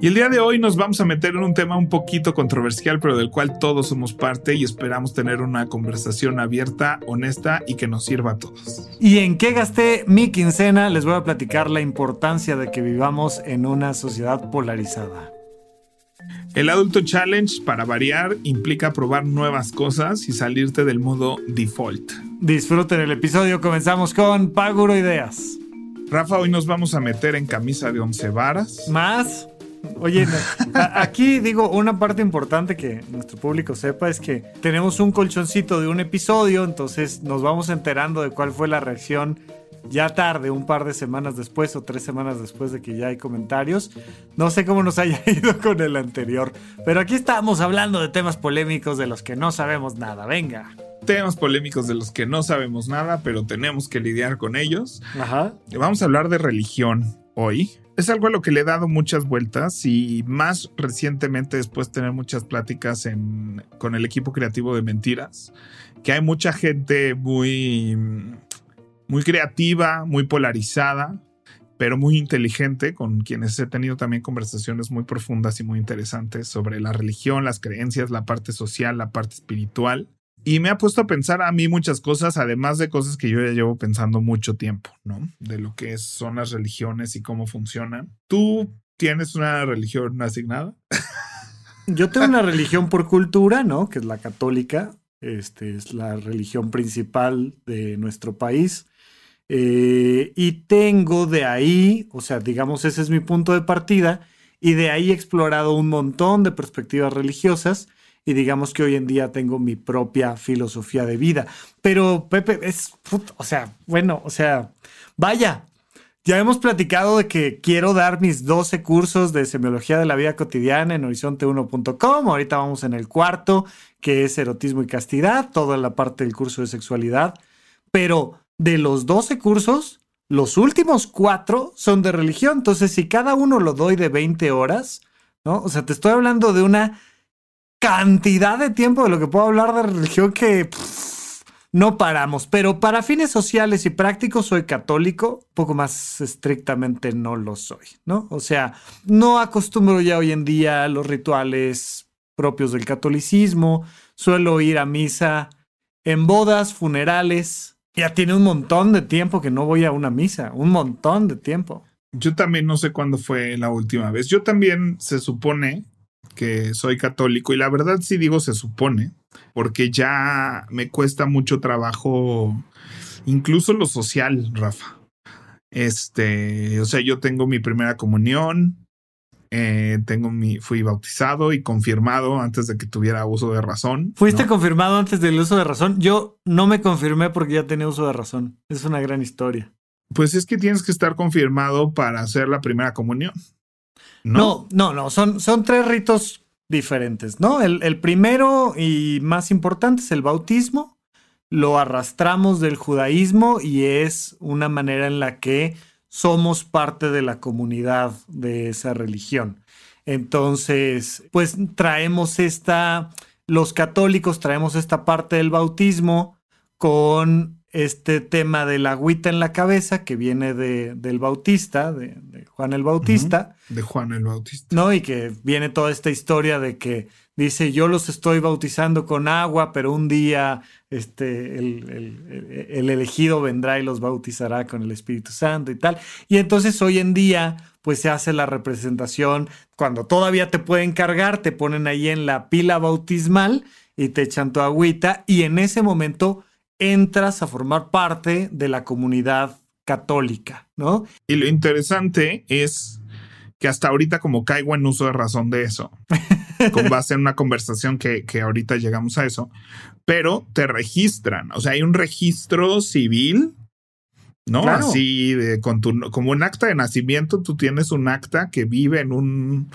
Y el día de hoy nos vamos a meter en un tema un poquito controversial, pero del cual todos somos parte y esperamos tener una conversación abierta, honesta y que nos sirva a todos. ¿Y en qué gasté mi quincena? Les voy a platicar la importancia de que vivamos en una sociedad polarizada. El Adulto Challenge, para variar, implica probar nuevas cosas y salirte del modo default. Disfruten el episodio, comenzamos con Paguro Ideas. Rafa, hoy nos vamos a meter en camisa de once varas. ¿Más? Oye, aquí digo, una parte importante que nuestro público sepa es que tenemos un colchoncito de un episodio, entonces nos vamos enterando de cuál fue la reacción ya tarde, un par de semanas después o tres semanas después de que ya hay comentarios. No sé cómo nos haya ido con el anterior, pero aquí estamos hablando de temas polémicos de los que no sabemos nada. Venga. Temas polémicos de los que no sabemos nada, pero tenemos que lidiar con ellos. Ajá. Vamos a hablar de religión hoy es algo a lo que le he dado muchas vueltas y más recientemente después de tener muchas pláticas con el equipo creativo de Mentiras, que hay mucha gente muy, muy creativa, muy polarizada, pero muy inteligente, con quienes he tenido también conversaciones muy profundas y muy interesantes sobre la religión, las creencias, la parte social, la parte espiritual. Y me ha puesto a pensar a mí muchas cosas, además de cosas que yo ya llevo pensando mucho tiempo, ¿no? De lo que son las religiones y cómo funcionan. ¿Tú tienes una religión asignada? Yo tengo una religión por cultura, ¿no? Que es la católica. Este es la religión principal de nuestro país. Eh, y tengo de ahí, o sea, digamos, ese es mi punto de partida. Y de ahí he explorado un montón de perspectivas religiosas y digamos que hoy en día tengo mi propia filosofía de vida. Pero Pepe, es, o sea, bueno, o sea, vaya, ya hemos platicado de que quiero dar mis 12 cursos de semiología de la vida cotidiana en horizonte1.com. Ahorita vamos en el cuarto, que es erotismo y castidad, toda la parte del curso de sexualidad. Pero de los 12 cursos, los últimos cuatro son de religión. Entonces, si cada uno lo doy de 20 horas, ¿no? O sea, te estoy hablando de una cantidad de tiempo de lo que puedo hablar de religión que no paramos. Pero para fines sociales y prácticos soy católico, poco más estrictamente no lo soy, ¿no? O sea, no acostumbro ya hoy en día los rituales propios del catolicismo, suelo ir a misa en bodas, funerales. Ya tiene un montón de tiempo que no voy a una misa, un montón de tiempo. Yo también no sé cuándo fue la última vez. Yo también se supone que soy católico y la verdad sí digo se supone, porque ya me cuesta mucho trabajo, incluso lo social, Rafa. Este, o sea, yo tengo mi primera comunión, eh, tengo mi, fui bautizado y confirmado antes de que tuviera uso de razón. ¿Fuiste confirmado antes del uso de razón? Yo no me confirmé porque ya tenía uso de razón. Es una gran historia. Pues es que tienes que estar confirmado para hacer la primera comunión. No, no, no, son, son tres ritos diferentes, ¿no? El, el, primero y más importante es el bautismo. Lo arrastramos del judaísmo y es una manera en la que somos parte de la comunidad de esa religión. Entonces, pues traemos esta, los católicos traemos esta parte del bautismo con este tema de la agüita en la cabeza que viene de, del Bautista, de, Juan el Bautista. De Juan el Bautista. ¿No? Y que viene toda esta historia de que dice, yo los estoy bautizando con agua, pero un día este, el, el, elegido vendrá y los bautizará con el Espíritu Santo y tal. Y entonces hoy en día, pues se hace la representación, cuando todavía te pueden cargar, te ponen ahí en la pila bautismal y te echan tu agüita y en ese momento entras a formar parte de la comunidad católica, ¿no? Y lo interesante es que hasta ahorita como caigo en uso de razón de eso, con base en una conversación que, que ahorita llegamos a eso, pero te registran, o sea, hay un registro civil ¿no? Claro. Así, de, con tu, como un acta de nacimiento, tú tienes un acta que vive en un...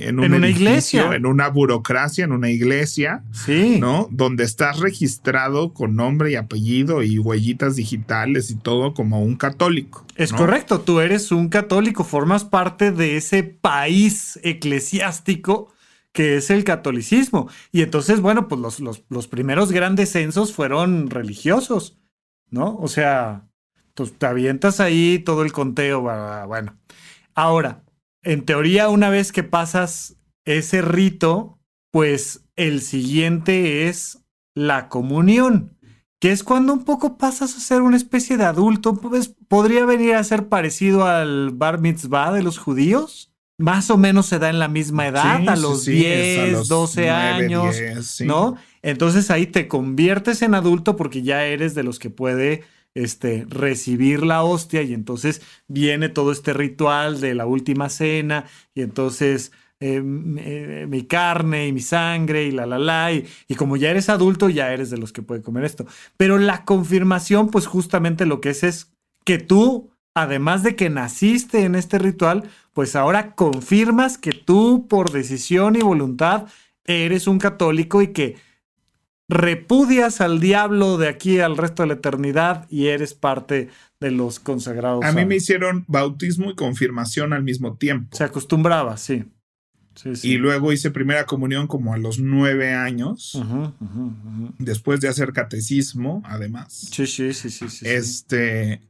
En, un En una edificio, iglesia. En una burocracia, en una iglesia, Sí. ¿no? Donde estás registrado con nombre y apellido y huellitas digitales y todo como un católico. Es ¿no? correcto, tú eres un católico, formas parte de ese país eclesiástico que es el catolicismo. Y entonces, bueno, pues los, los, los primeros grandes censos fueron religiosos, ¿no? O sea, pues te avientas ahí todo el conteo, bueno. Ahora, en teoría, una vez que pasas ese rito, pues el siguiente es la comunión que es cuando un poco pasas a ser una especie de adulto, pues podría venir a ser parecido al bar mitzvah de los judíos. Más o menos se da en la misma edad, Sí, a los sí, 10, es a los 12 nueve, años, 10, sí. ¿no? Entonces ahí te conviertes en adulto porque ya eres de los que puede este, recibir la hostia y entonces viene todo este ritual de la última cena y entonces eh, mi carne y mi sangre y la la la y, y como ya eres adulto ya eres de los que puede comer esto. Pero la confirmación pues justamente lo que es es que tú, además de que naciste en este ritual, pues ahora confirmas que tú por decisión y voluntad eres un católico y que repudias al diablo de aquí al resto de la eternidad y eres parte de los consagrados. A mí me hicieron bautismo y confirmación al mismo tiempo. Se acostumbraba, sí. Sí, sí. Y luego hice primera comunión como a los nueve años, después de hacer catecismo, además. Sí, sí, sí, sí, sí, sí. Este.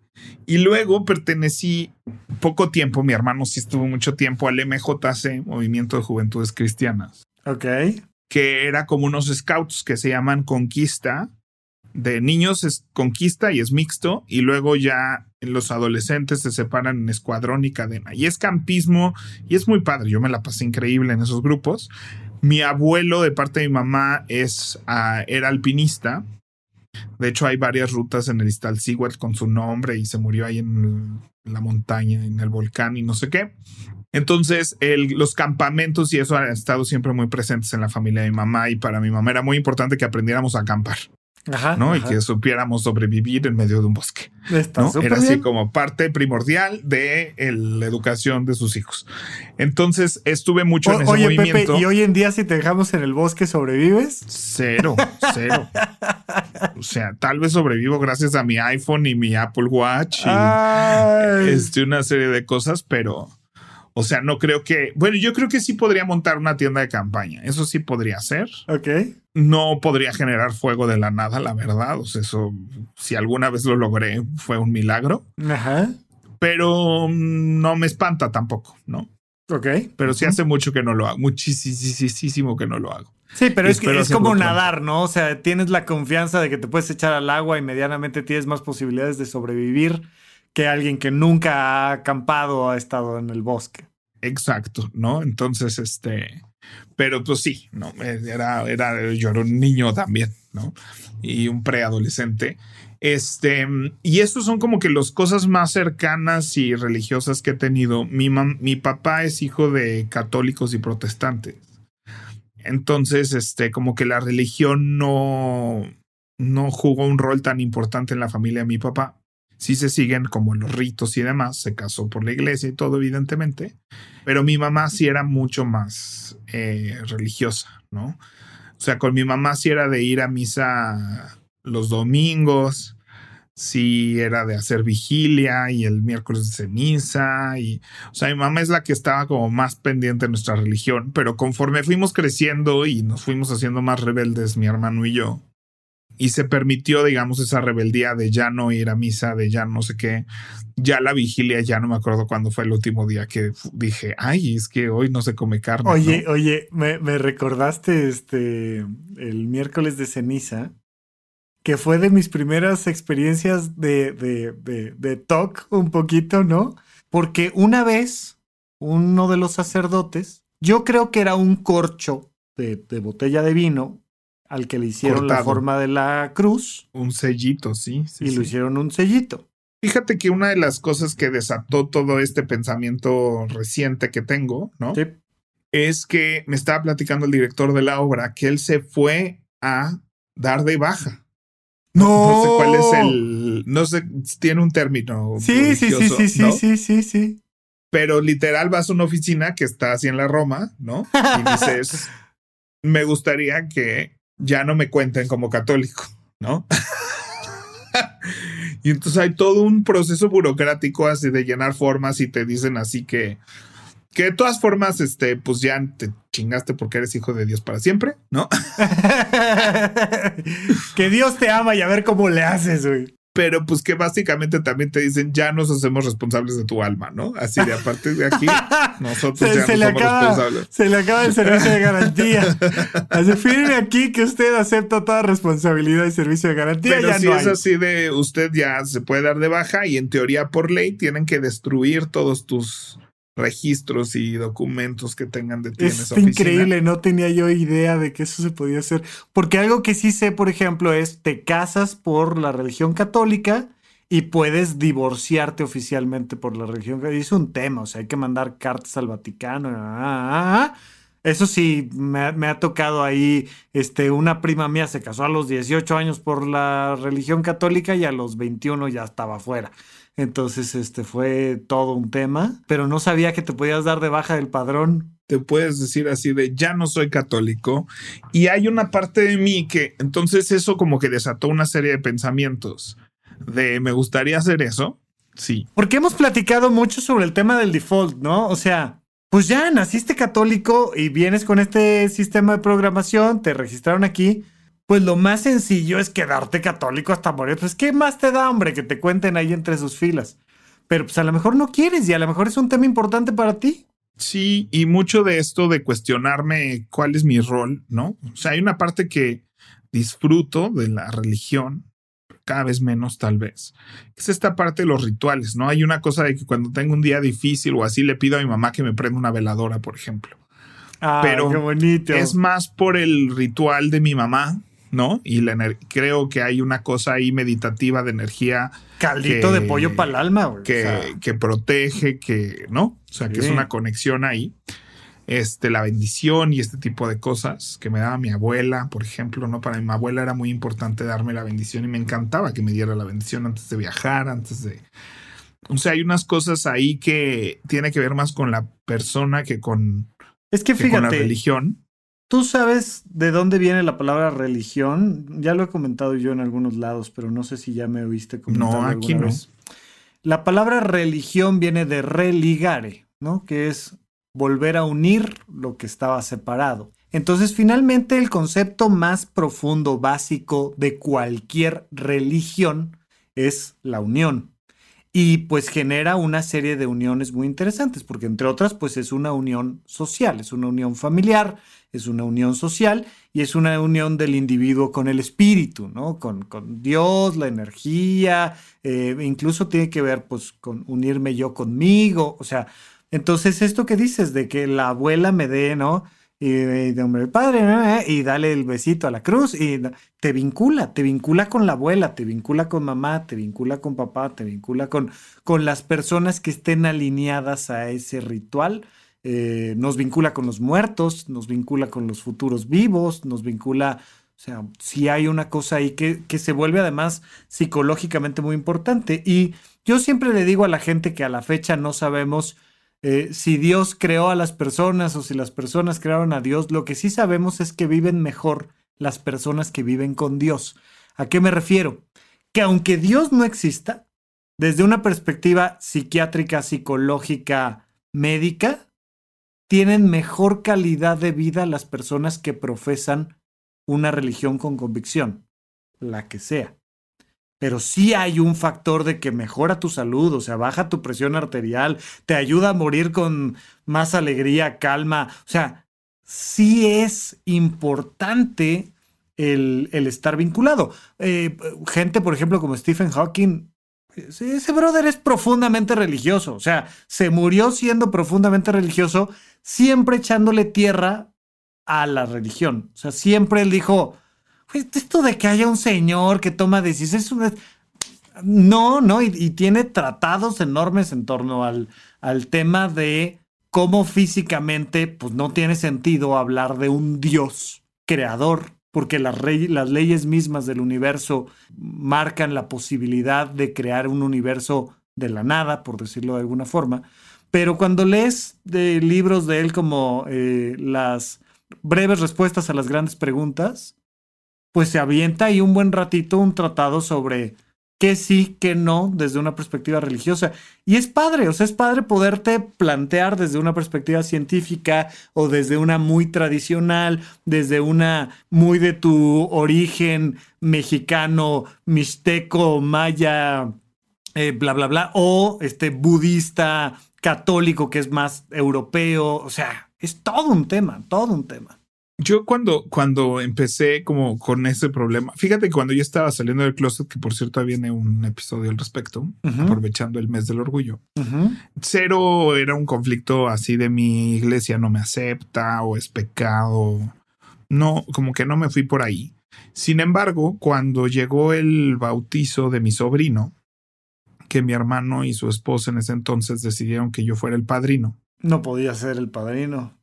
Y luego pertenecí poco tiempo, mi hermano sí estuvo mucho tiempo al MJC, Movimiento de Juventudes Cristianas, Ok. Que era como unos scouts que se llaman Conquista. De niños es Conquista y es mixto, y luego ya los adolescentes se separan en escuadrón y cadena. Y es campismo, y es muy padre. Yo me la pasé increíble en esos grupos. Mi abuelo, de parte de mi mamá, es, ah, era alpinista. De hecho, hay varias rutas en el Iztaccíhuatl con su nombre y se murió ahí en la montaña, en el volcán y no sé qué. Entonces, el- los campamentos y eso han estado siempre muy presentes en la familia de mi mamá y para mi mamá era muy importante que aprendiéramos a acampar, Ajá. ¿no? Y que supiéramos sobrevivir en medio de un bosque, ¿no? Era así bien. como parte primordial de el- la educación de sus hijos. Entonces, estuve mucho en ese oye, movimiento. Pepe, ¿y hoy en día si te dejamos en el bosque sobrevives? Cero, cero. o sea, tal vez sobrevivo gracias a mi iPhone y mi Apple Watch y Ay. este, una serie de cosas, pero, o sea, no creo que, bueno, yo creo que sí podría montar una tienda de campaña, eso sí podría ser. Ok. No podría generar fuego de la nada, la verdad, o sea, eso, si alguna vez lo logré, fue un milagro, Ajá. pero mm, no me espanta tampoco, ¿no? Ok. Pero sí hace mucho que no lo hago, muchísimo que no lo hago. Sí, pero Y es, que es como nadar, ¿no? O sea, tienes la confianza de que te puedes echar al agua y medianamente tienes más posibilidades de sobrevivir que alguien que nunca ha acampado o ha estado en el bosque. Exacto, ¿no? Entonces, este, pero pues sí, ¿no? Era, era, yo era un niño también, ¿no? Y un preadolescente. Este, y estos son como que las cosas más cercanas y religiosas que he tenido. Mi, mam- mi papá es hijo de católicos y protestantes. Entonces, este, como que la religión no, no jugó un rol tan importante en la familia de mi papá. Sí se siguen como los ritos y demás. Se casó por la iglesia y todo, evidentemente. Pero mi mamá sí era mucho más eh, religiosa, ¿no? O sea, con mi mamá sí era de ir a misa los domingos, sí era de hacer vigilia y el miércoles de ceniza. Y, o sea, mi mamá es la que estaba como más pendiente de nuestra religión, pero conforme fuimos creciendo y nos fuimos haciendo más rebeldes, mi hermano y yo, y se permitió, digamos, esa rebeldía de ya no ir a misa, de ya no sé qué, ya la vigilia, ya no me acuerdo cuándo fue el último día que dije, ay, es que hoy no se come carne. Oye, ¿no? oye, me, me recordaste este el miércoles de ceniza, que fue de mis primeras experiencias de, de, de, de TOC un poquito, ¿no? Porque una vez, uno de los sacerdotes, yo creo que era un corcho de, de botella de vino al que le hicieron la forma de la cruz un sellito, sí. sí, y sí. lo hicieron un sellito. Fíjate que una de las cosas que desató todo este pensamiento reciente que tengo, ¿no? Sí. Es que me estaba platicando el director de la obra que él se fue a dar de baja. No sé cuál es el, el, no sé, tiene un término. Sí, sí, sí, sí, sí, sí, sí, sí. Pero literal vas a una oficina que está así en la Roma, ¿no? Y dices, me gustaría que ya no me cuenten como católico, ¿no? y entonces hay todo un proceso burocrático así de llenar formas y te dicen así que que de todas formas, este, pues ya te chingaste porque eres hijo de Dios para siempre, ¿no? que Dios te ama y a ver cómo le haces, güey. Pero pues que básicamente también te dicen, ya nos hacemos responsables de tu alma, ¿no? Así de a partir de aquí, nosotros ya se le somos acaba, responsables. Se le acaba el servicio de garantía. Así firme aquí que usted acepta toda responsabilidad y servicio de garantía. Pero ya si no es hay. así de usted ya se puede dar de baja y en teoría por ley tienen que destruir todos tus registros y documentos que tengan de ti en Es esa oficina. increíble, no tenía yo idea de que eso se podía hacer. Porque algo que sí sé, por ejemplo, es te casas por la religión católica y puedes divorciarte oficialmente por la religión católica. Es un tema, o sea, hay que mandar cartas al Vaticano. ah, ah, ah. Eso sí, me, ha- me ha tocado ahí, este, una prima mía se casó a los 18 años por la religión católica y a los 21 ya estaba fuera. Entonces, este fue todo un tema, pero no sabía que te podías dar de baja del padrón. te puedes decir así de ya no soy católico y hay una parte de mí que entonces eso como que desató una serie de pensamientos de me gustaría hacer eso. Sí, Porque hemos platicado mucho sobre el tema del default, ¿no? O sea, pues ya naciste católico y vienes con este sistema de programación, te registraron aquí. Pues lo más sencillo es quedarte católico hasta morir. Pues, ¿qué más te da, hombre, que te cuenten ahí entre sus filas? Pero pues a lo mejor no quieres y a lo mejor es un tema importante para ti. sí, y mucho de esto de cuestionarme cuál es mi rol, ¿no? O sea, hay una parte que disfruto de la religión, cada vez menos tal vez. Es esta parte de los rituales, ¿no? Hay una cosa de que cuando tengo un día difícil o así le pido a mi mamá que me prenda una veladora, por ejemplo. Ah, Pero qué bonito. Es más por el ritual de mi mamá, ¿no? Y la creo que hay una cosa ahí meditativa de energía Caldito que- de pollo para el alma, güey. que, O sea, que protege, que, ¿no? O sea, que es una conexión ahí. Este, la bendición y este tipo de cosas que me daba mi abuela, por ejemplo, ¿no? Para mi abuela era muy importante darme la bendición y me encantaba que me diera la bendición antes de viajar, antes de... O sea, hay unas cosas ahí que tiene que ver más con la persona que con, es que que con la fíjate, religión. ¿Tú sabes de dónde viene la palabra religión? Ya lo he comentado yo en algunos lados, pero no sé si ya me oíste comentarlo No, aquí no. vez. La palabra religión viene de religare, ¿no? Que es volver a unir lo que estaba separado. Entonces, finalmente, el concepto más profundo, básico de cualquier religión es la unión. Y pues genera una serie de uniones muy interesantes, porque entre otras, pues es una unión social, es una unión familiar, es una unión social y es una unión del individuo con el espíritu, ¿no? Con, con Dios, la energía, eh, incluso tiene que ver pues con unirme yo conmigo, o sea, entonces esto que dices de que la abuela me dé, ¿no? Y de nombre del padre, ¿no? y dale el besito a la cruz y te vincula, te vincula con la abuela, te vincula con mamá, te vincula con papá, te vincula con, con las personas que estén alineadas a ese ritual eh, nos vincula con los muertos, nos vincula con los futuros vivos, nos vincula, o sea, si hay una cosa ahí que, que se vuelve además psicológicamente muy importante. Y yo siempre le digo a la gente que a la fecha no sabemos eh, si Dios creó a las personas o si las personas crearon a Dios, lo que sí sabemos es que viven mejor las personas que viven con Dios. ¿A qué me refiero? Que aunque Dios no exista, desde una perspectiva psiquiátrica, psicológica, médica, tienen mejor calidad de vida las personas que profesan una religión con convicción, la que sea. Pero sí hay un factor de que mejora tu salud, o sea, baja tu presión arterial, te ayuda a morir con más alegría, calma. O sea, sí es importante el, el estar vinculado. Eh, gente, por ejemplo, como Stephen Hawking, ese brother es profundamente religioso, o sea, se murió siendo profundamente religioso, siempre echándole tierra a la religión. O sea, siempre él dijo, esto de que haya un señor que toma decisiones, no, no, y, tiene tratados enormes en torno al, tema de cómo físicamente, pues no tiene sentido hablar de un Dios creador porque las, leyes mismas del universo marcan la posibilidad de crear un universo de la nada, por decirlo de alguna forma. Pero cuando lees de libros de él como eh, las breves respuestas a las grandes preguntas, pues se avienta ahí un buen ratito un tratado sobre qué sí, qué no, desde una perspectiva religiosa. Y es padre, o sea, es padre poderte plantear desde una perspectiva científica o desde una muy tradicional, desde una muy de tu origen mexicano, mixteco, maya, eh, bla, bla, bla, o este budista, católico, que es más europeo, o sea, es todo un tema, todo un tema. Yo cuando, cuando empecé como con ese problema, fíjate que cuando yo estaba saliendo del closet, que por cierto viene un episodio al respecto, aprovechando el mes del orgullo, cero era un conflicto así de mi iglesia no me acepta o es pecado. No, como que no me fui por ahí. Sin embargo, cuando llegó el bautizo de mi sobrino, que mi hermano y su esposa en ese entonces decidieron que yo fuera el padrino. No podía ser el padrino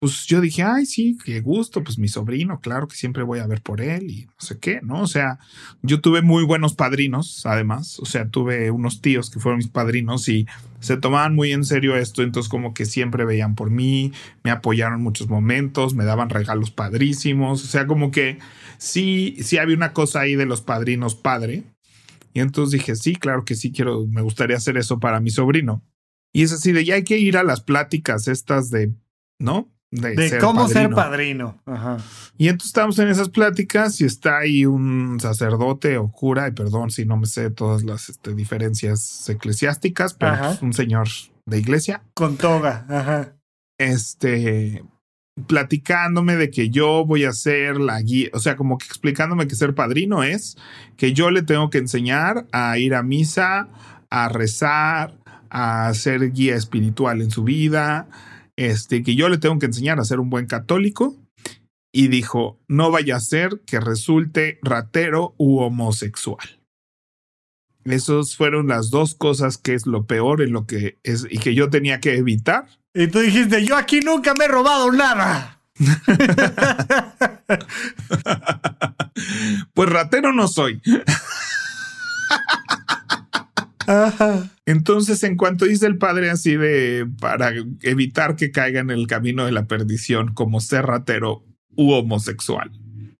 pues yo dije, ay, sí, qué gusto, pues mi sobrino, claro que siempre voy a ver por él y no sé qué, ¿no? O sea, yo tuve muy buenos padrinos, además, o sea, tuve unos tíos que fueron mis padrinos y se tomaban muy en serio esto, entonces como que siempre veían por mí, me apoyaron en muchos momentos, me daban regalos padrísimos, o sea, como que sí, sí había una cosa ahí de los padrinos padre. Y entonces dije, sí, claro que sí quiero, me gustaría hacer eso para mi sobrino. Y es así de, ya hay que ir a las pláticas estas de, ¿no? De, cómo ser padrino. Y entonces estamos en esas pláticas y está ahí un sacerdote o cura, y perdón si no me sé todas las este, diferencias eclesiásticas, pero es un señor de iglesia. Con toga, ajá. Este, platicándome de que yo voy a ser la guía, o sea, como que explicándome que ser padrino es que yo le tengo que enseñar a ir a misa, a rezar, a ser guía espiritual en su vida, este, que yo le tengo que enseñar a ser un buen católico. Y dijo, no vaya a ser que resulte ratero u homosexual. Esas fueron las dos cosas que es lo peor en lo que es y que yo tenía que evitar. Y tú dijiste, yo aquí nunca me he robado nada. pues ratero no soy. Entonces, en cuanto dice el padre así de para evitar que caiga en el camino de la perdición como ser ratero u homosexual,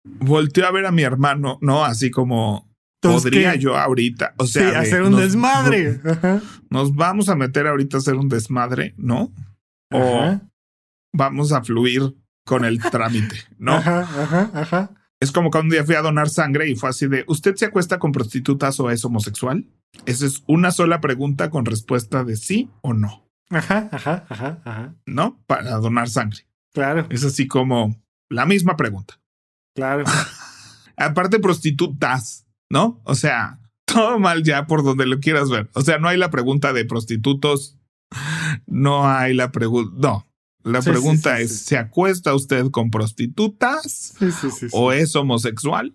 volteó a ver a mi hermano, ¿no? Así como podría yo ahorita, o sea, hacer un desmadre. Nos, vamos a meter ahorita a hacer un desmadre, ¿no? O vamos a fluir con el trámite, ¿no? Ajá, ajá, ajá. Es como cuando un día fui a donar sangre y fue así de, ¿usted se acuesta con prostitutas o es homosexual? Esa es una sola pregunta con respuesta de sí o no. Ajá, ajá, ajá, ajá. ¿No? Para donar sangre. Claro. Es así como la misma pregunta. Claro. Aparte, prostitutas, ¿no? O sea, todo mal ya por donde lo quieras ver. O sea, no hay la pregunta de prostitutos. No hay la pregunta. No. La pregunta es: ¿se acuesta usted con prostitutas? ¿O es homosexual?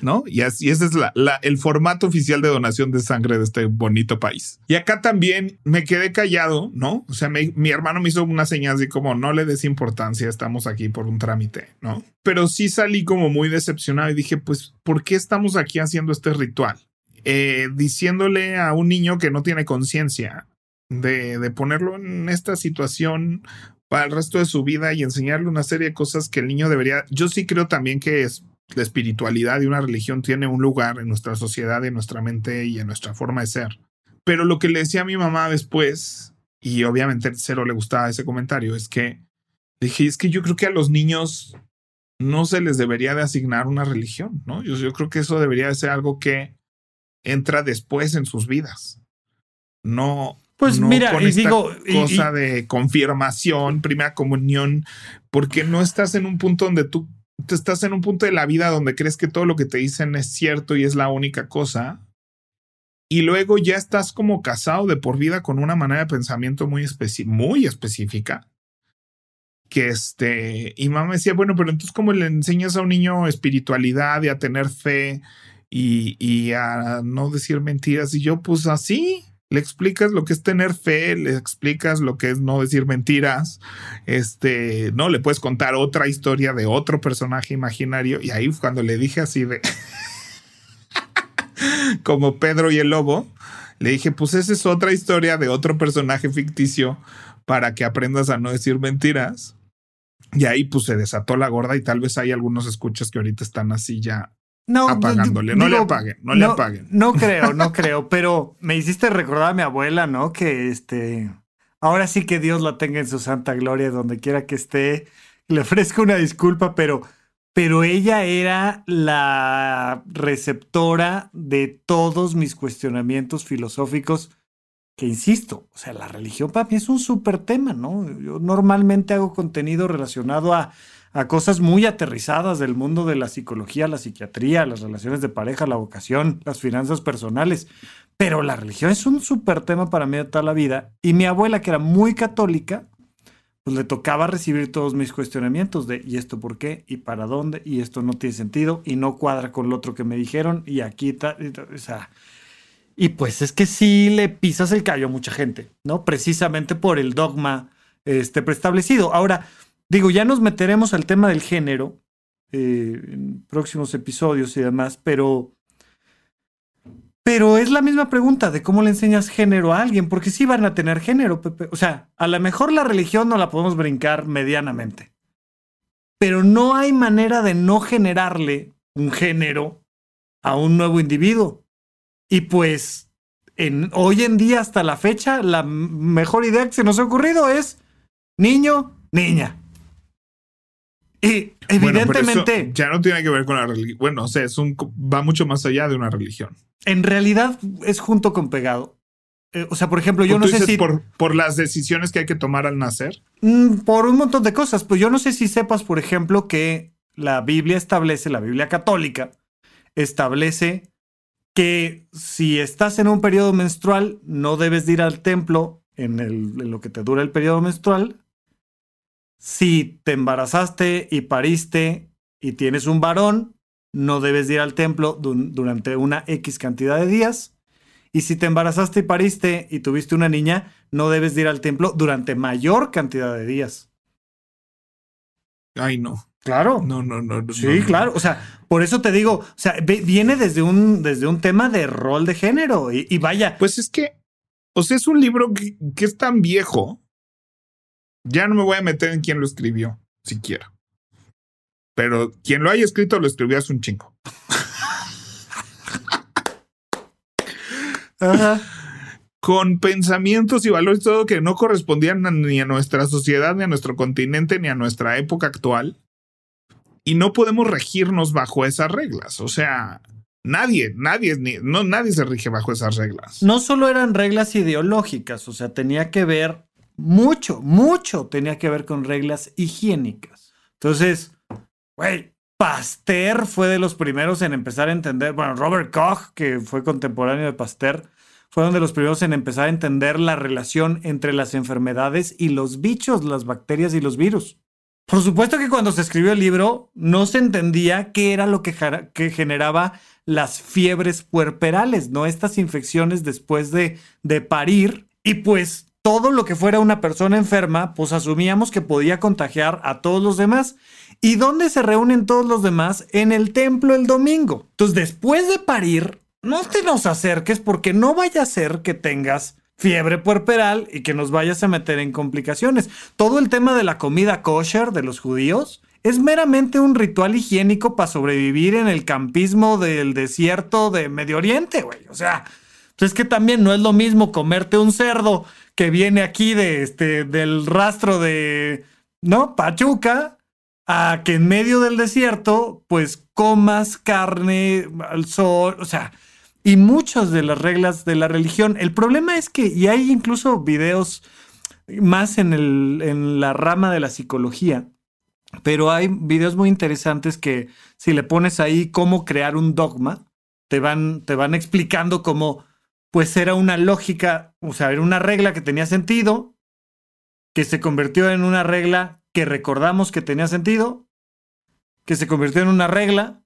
¿No? Y así ese es la, el formato oficial de donación de sangre de este bonito país. Y acá también me quedé callado, ¿no? O sea, mi hermano me hizo una señal así como no le des importancia, estamos aquí por un trámite, ¿no? Pero sí salí como muy decepcionado y dije, pues, ¿por qué estamos aquí haciendo este ritual? Eh, diciéndole a un niño que no tiene conciencia de, de ponerlo en esta situación para el resto de su vida y enseñarle una serie de cosas que el niño debería. Yo sí creo también que es la espiritualidad y una religión tiene un lugar en nuestra sociedad, en nuestra mente y en nuestra forma de ser. Pero lo que le decía a mi mamá después, y obviamente cero le gustaba ese comentario, es que dije, es que yo creo que a los niños no se les debería de asignar una religión, ¿no? Yo, yo creo que eso debería de ser algo que entra después en sus vidas. No, pues mira, y digo, cosa de confirmación, primera comunión, porque no estás en un punto donde tú te estás en un punto de la vida donde crees que todo lo que te dicen es cierto y es la única cosa. Y luego ya estás como casado de por vida con una manera de pensamiento muy, muy específica. Que este, y mamá decía, bueno, pero entonces, ¿cómo le enseñas a un niño espiritualidad y a tener fe y, y a no decir mentiras? Y yo, pues así, le explicas lo que es tener fe, le explicas lo que es no decir mentiras, este, no, le puedes contar otra historia de otro personaje imaginario y ahí cuando le dije así de como Pedro y el lobo, le dije, pues esa es otra historia de otro personaje ficticio para que aprendas a no decir mentiras. Y ahí pues se desató la gorda y tal vez hay algunos escuchas que ahorita están así ya no, apagándole. No le apaguen, no, le apaguen. No creo, no creo, pero me hiciste recordar a mi abuela, ¿no? Que este, ahora sí que Dios la tenga en su santa gloria donde quiera que esté. Le ofrezco una disculpa, pero, pero ella era la receptora de todos mis cuestionamientos filosóficos que insisto, o sea, la religión para mí es un súper tema, ¿no? Yo normalmente hago contenido relacionado a, a, cosas muy aterrizadas del mundo de la psicología, la psiquiatría, las relaciones de pareja, la vocación, las finanzas personales, pero la religión es un súper tema para mí de toda la vida. Y mi abuela, que era muy católica, pues le tocaba recibir todos mis cuestionamientos de ¿y esto por qué? ¿y para dónde? ¿y esto no tiene sentido? ¿y no cuadra con lo otro que me dijeron? y aquí sea y pues es que sí le pisas el callo a mucha gente, ¿no? Precisamente por el dogma este, preestablecido. Ahora, digo, ya nos meteremos al tema del género eh, en próximos episodios y demás, pero. Pero es la misma pregunta de cómo le enseñas género a alguien, porque sí van a tener género, Pepe. O sea, a lo mejor la religión no la podemos brincar medianamente. Pero no hay manera de no generarle un género a un nuevo individuo. Y pues en, hoy en día, hasta la fecha, la mejor idea que se nos ha ocurrido es niño, niña. Y evidentemente. ya no tiene que ver con la religión. Bueno, o sea, es un, va mucho más allá de una religión. En realidad es junto con pegado. Eh, o sea, por ejemplo, yo no sé si. Por, por las decisiones que hay que tomar al nacer. Mm, por un montón de cosas. Pues yo no sé si sepas, por ejemplo, que la Biblia establece, la Biblia católica, establece que si estás en un periodo menstrual, no debes ir al templo en, el, lo que te dura el periodo menstrual. Si te embarazaste y pariste y tienes un varón, no debes ir al templo durante una X cantidad de días. Y si te embarazaste y pariste y tuviste una niña, no debes ir al templo durante mayor cantidad de días. Ay, no. Claro. No, no, no. Sí, claro. O sea, por eso te digo, o sea, viene desde un, desde un tema de rol de género y, vaya. Pues es que, o sea, es un libro que, es tan viejo. Ya no me voy a meter en quién lo escribió, siquiera. Pero quien lo haya escrito lo escribió hace un chingo. Con pensamientos y valores todo que no correspondían ni a nuestra sociedad, ni a nuestro continente, ni a nuestra época actual y no podemos regirnos bajo esas reglas. O sea, nadie, nadie, no, nadie se rige bajo esas reglas. No solo eran reglas ideológicas, o sea, tenía que ver mucho, mucho tenía que ver con reglas higiénicas. Entonces, güey, Pasteur fue de los primeros en empezar a entender, bueno, Robert Koch, que fue contemporáneo de Pasteur, fue uno de los primeros en empezar a entender la relación entre las enfermedades y los bichos, las bacterias y los virus. Por supuesto que cuando se escribió el libro no se entendía qué era lo que, generaba las fiebres puerperales, ¿no? Estas infecciones después de, de parir. Y pues todo lo que fuera una persona enferma, pues asumíamos que podía contagiar a todos los demás. ¿Y dónde se reúnen todos los demás? En el templo el domingo. Entonces, después de parir, no te nos acerques porque no vaya a ser que tengas fiebre puerperal y que nos vayas a meter en complicaciones. Todo el tema de la comida kosher de los judíos es meramente un ritual higiénico para sobrevivir en el campismo del desierto de Medio Oriente, güey. O sea, es que también no es lo mismo comerte un cerdo que viene aquí de este del rastro de no Pachuca a que en medio del desierto pues comas carne al sol, o sea, y muchas de las reglas de la religión. El problema es que, y hay incluso videos más en, el, en la rama de la psicología, pero hay videos muy interesantes que si le pones ahí cómo crear un dogma, te van, te van explicando cómo pues era una lógica, o sea, era una regla que tenía sentido, que se convirtió en una regla que recordamos que tenía sentido, que se convirtió en una regla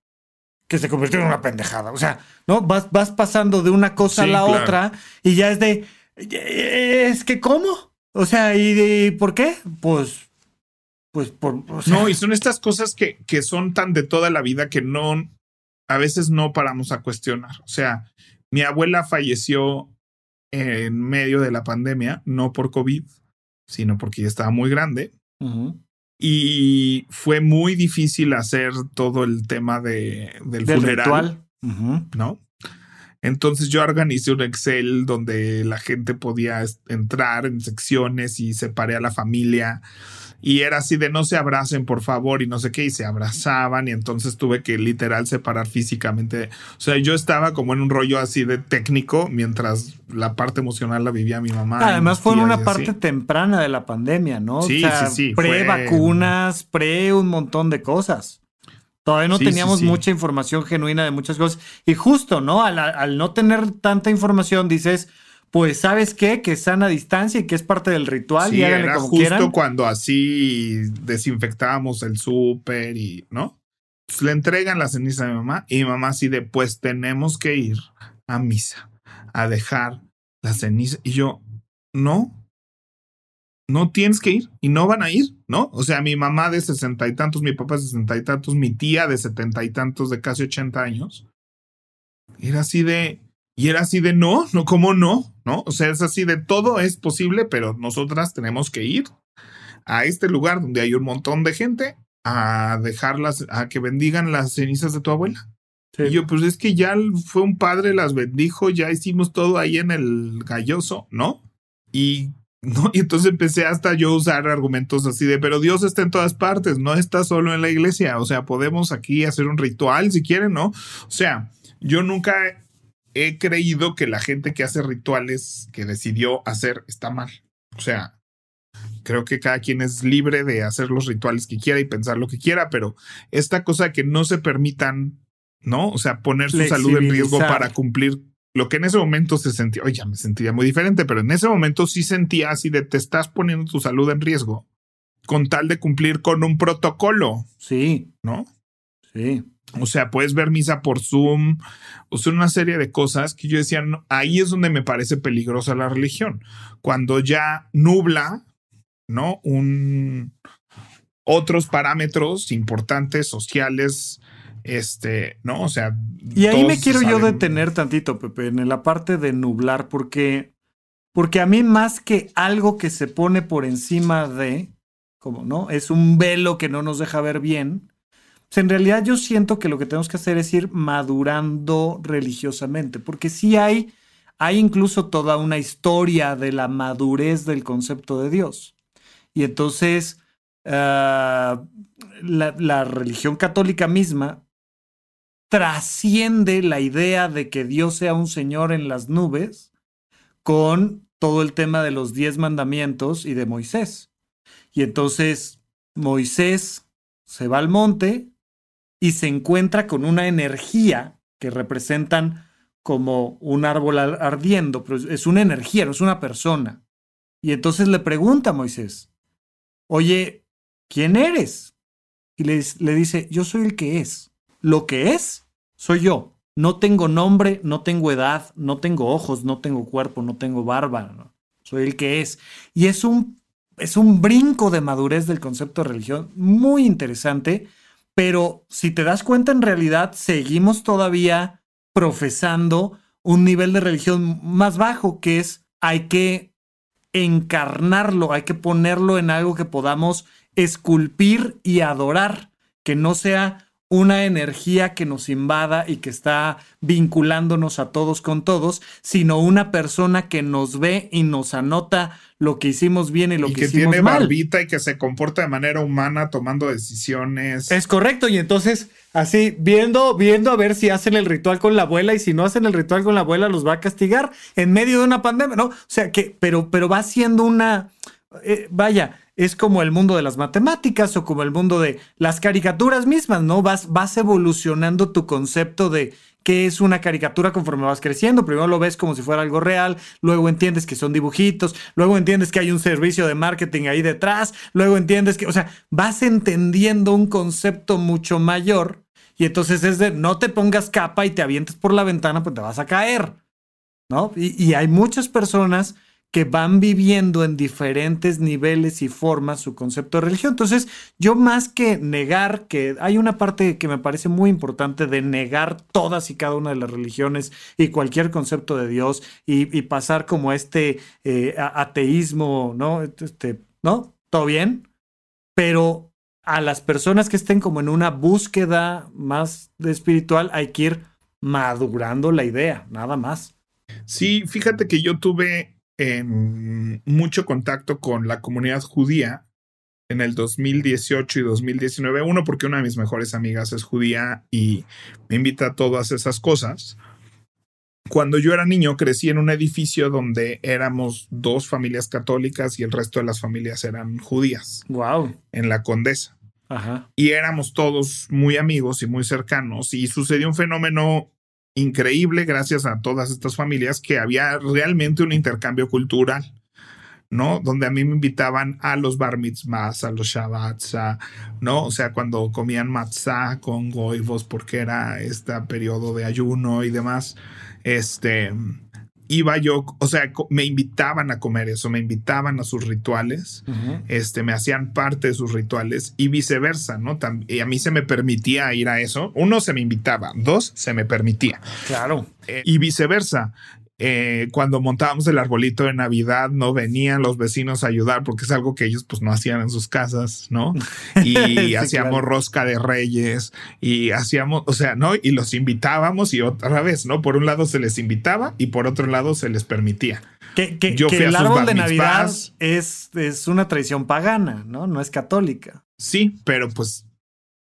que se convirtió en una pendejada. O sea, ¿no? Vas, vas pasando de una cosa a la otra y ya es de, es que ¿cómo? O sea, ¿y de, por qué? Pues, pues por... No, y son estas cosas que, que son tan de toda la vida que no, a veces no paramos a cuestionar. O sea, mi abuela falleció en medio de la pandemia, no por COVID, sino porque ya estaba muy grande. Y fue muy difícil hacer todo el tema de, del, funeral. ¿No? Entonces yo organicé un Excel donde la gente podía entrar en secciones y separé a la familia y era así de no se abracen por favor y no sé qué y se abrazaban y entonces tuve que literal separar físicamente. O sea, yo estaba como en un rollo así de técnico mientras la parte emocional la vivía mi mamá. Además fue en una parte temprana de la pandemia, ¿no? Sí, o sea, sí, sí. Pre vacunas, pre un montón de cosas. Todavía no teníamos mucha información genuina de muchas cosas. Y justo, ¿no? Al, al no tener tanta información, dices, pues sabes qué, que sana distancia y que es parte del ritual y era justo cuando así desinfectábamos el súper y, ¿no? Pues le entregan la ceniza a mi mamá y mi mamá así de, pues tenemos que ir a misa a dejar la ceniza. Y yo, no, no tienes que ir y no van a ir, ¿no? O sea, mi mamá de sesenta y tantos, mi papá de sesenta y tantos, mi tía de setenta y tantos, de casi ochenta años. Era así de, y era así de no, no, ¿cómo no? ¿No? O sea, es así de todo es posible, pero nosotras tenemos que ir a este lugar donde hay un montón de gente a dejarlas, a que bendigan las cenizas de tu abuela. Y yo, pues es que ya fue un padre, las bendijo, ya hicimos todo ahí en el galloso, ¿no? Y ¿no? Y entonces empecé hasta yo a usar argumentos así de, pero Dios está en todas partes, no está solo en la iglesia, o sea, podemos aquí hacer un ritual si quieren, ¿no? O sea, yo nunca he creído que la gente que hace rituales que decidió hacer está mal. O sea, creo que cada quien es libre de hacer los rituales que quiera y pensar lo que quiera, pero esta cosa que no se permitan, ¿no? O sea, poner su salud en riesgo para cumplir lo que en ese momento se sentía, oye, ya me sentiría muy diferente, pero en ese momento sí sentía así de te estás poniendo tu salud en riesgo con tal de cumplir con un protocolo. Sí. ¿No? Sí. O sea, puedes ver misa por Zoom, o sea, una serie de cosas que yo decía, ahí es donde me parece peligrosa la religión. Cuando ya nubla, ¿no? Un otros parámetros importantes, sociales, este, ¿no? O sea. Y ahí me quiero yo detener tantito, Pepe, en la parte de nublar, porque, porque a mí más que algo que se pone por encima de, como, ¿no? Es un velo que no nos deja ver bien en realidad yo siento que lo que tenemos que hacer es ir madurando religiosamente, porque sí hay, hay incluso toda una historia de la madurez del concepto de Dios. Y entonces ah, la, religión católica misma trasciende la idea de que Dios sea un Señor en las nubes con todo el tema de los diez mandamientos y de Moisés. Y entonces Moisés se va al monte, y se encuentra con una energía que representan como un árbol ardiendo, pero es una energía, no es una persona. Y entonces le pregunta a Moisés, oye, ¿quién eres? Y le, le dice, yo soy el que es. Lo que es, soy yo. No tengo nombre, no tengo edad, no tengo ojos, no tengo cuerpo, no tengo barba. Soy el que es. Y es un, es un brinco de madurez del concepto de religión muy interesante pero si te das cuenta, en realidad seguimos todavía profesando un nivel de religión más bajo, que es hay que encarnarlo, hay que ponerlo en algo que podamos esculpir y adorar, que no sea una energía que nos invada y que está vinculándonos a todos con todos, sino una persona que nos ve y nos anota lo que hicimos bien y lo que, hicimos mal. que tiene barbita y que se comporta de manera humana tomando decisiones. Es correcto, y entonces así viendo viendo a ver si hacen el ritual con la abuela y si no hacen el ritual con la abuela los va a castigar en medio de una pandemia, ¿no? O sea, que pero pero va siendo una eh, vaya, es como el mundo de las matemáticas o como el mundo de las caricaturas mismas, ¿no? Vas, vas evolucionando tu concepto de qué es una caricatura conforme vas creciendo. Primero lo ves como si fuera algo real, luego entiendes que son dibujitos, luego entiendes que hay un servicio de marketing ahí detrás, luego entiendes que, o sea, vas entendiendo un concepto mucho mayor Y entonces es de no te pongas capa y te avientes por la ventana, pues te vas a caer. ¿No? Y, y hay muchas personas que van viviendo en diferentes niveles y formas su concepto de religión. Entonces, yo más que negar que hay una parte que me parece muy importante de negar todas y cada una de las religiones y cualquier concepto de Dios y, pasar como este eh, ateísmo, ¿no? Este, ¿No? ¿Todo bien? Pero a las personas que estén como en una búsqueda más espiritual hay que ir madurando la idea, nada más. Sí, fíjate que yo tuve mucho contacto con la comunidad judía en el 2018 y 2019. Uno, porque una de mis mejores amigas es judía y me invita a todas esas cosas. Cuando yo era niño, crecí en un edificio donde éramos dos familias católicas y el resto de las familias eran judías. Wow. En la Condesa. Ajá. Y éramos todos muy amigos y muy cercanos. Y sucedió un fenómeno increíble gracias a todas estas familias que había realmente un intercambio cultural. ¿no? Donde a mí me invitaban a los bar mitzvahs, a los shabbats, ¿no? O sea, cuando comían matzah con goivos porque era este periodo de ayuno y demás, este, iba yo, o sea, me invitaban a comer eso, me invitaban a sus rituales, este, me hacían parte de sus rituales y viceversa, ¿no? y a mí se me permitía ir a eso. Uno, se me invitaba. Dos, se me permitía. Claro. Eh, y viceversa. Eh, cuando montábamos el arbolito de Navidad, no venían los vecinos a ayudar porque es algo que ellos pues no hacían en sus casas, ¿no? Y hacíamos rosca de reyes y hacíamos, o sea, ¿no? Y los invitábamos y otra vez, ¿no? Por un lado se les invitaba y por otro lado se les permitía. Que, que, Yo el árbol de Navidad es, es una tradición pagana, ¿no? No es católica. Sí, pero pues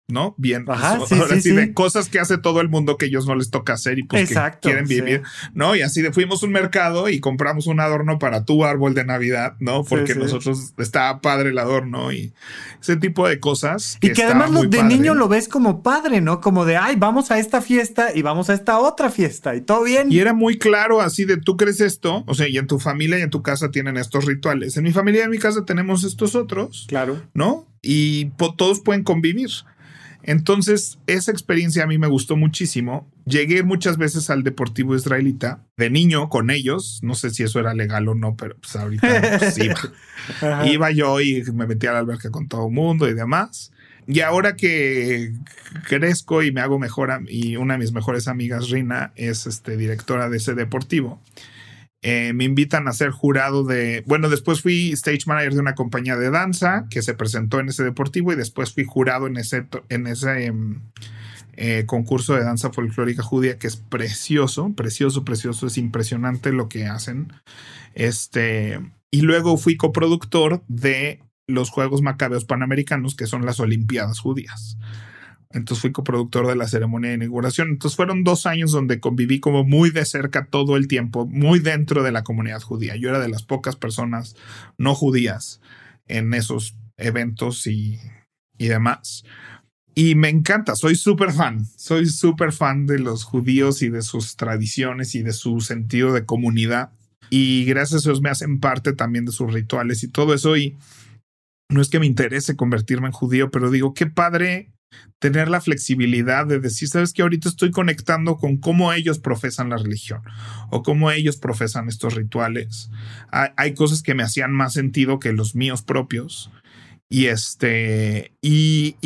¿no? Bien, Ajá, sí, sí, de cosas que hace todo el mundo que ellos no les toca hacer y pues que quieren vivir, ¿no? Y así de fuimos a un mercado y compramos un adorno para tu árbol de Navidad, ¿no? Porque nosotros estaba padre el adorno y ese tipo de cosas. y que además de niño lo ves como padre, ¿no? Como de, ay, vamos a esta fiesta y vamos a esta otra fiesta y todo bien. Y era muy claro así de, tú crees esto, o sea, y en tu familia y en tu casa tienen estos rituales. En mi familia y en mi casa tenemos estos otros. Claro. ¿No? Y todos pueden convivir. Entonces, esa experiencia a mí me gustó muchísimo. Llegué muchas veces al Deportivo Israelita de niño con ellos. No sé si eso era legal o no, pero pues ahorita pues, iba. iba yo y me metía a la alberca con todo el mundo y demás. Y ahora que crezco y me hago mejor, y una de mis mejores amigas, Rina, es este, directora de ese deportivo. Eh, me invitan a ser jurado de, bueno, después fui stage manager de una compañía de danza que se presentó en ese deportivo y después fui jurado en ese, en ese em, eh, concurso de danza folclórica judía que es precioso, precioso, precioso, es impresionante lo que hacen. Este, y luego fui coproductor de los Juegos Macabeos Panamericanos, que son las Olimpiadas Judías. Entonces fui coproductor de la ceremonia de inauguración. Entonces fueron dos años donde conviví como muy de cerca todo el tiempo, muy dentro de la comunidad judía. Yo era de las pocas personas no judías en esos eventos y, y demás. Y me encanta, soy súper fan, soy súper fan de los judíos y de sus tradiciones y de su sentido de comunidad. Y gracias a eso me hacen parte también de sus rituales y todo eso. Y no es que me interese convertirme en judío, pero digo, qué padre tener la flexibilidad de decir, sabes que ahorita estoy conectando con cómo ellos profesan la religión o cómo ellos profesan estos rituales. Hay, cosas que me hacían más sentido que los míos propios. Y este, y,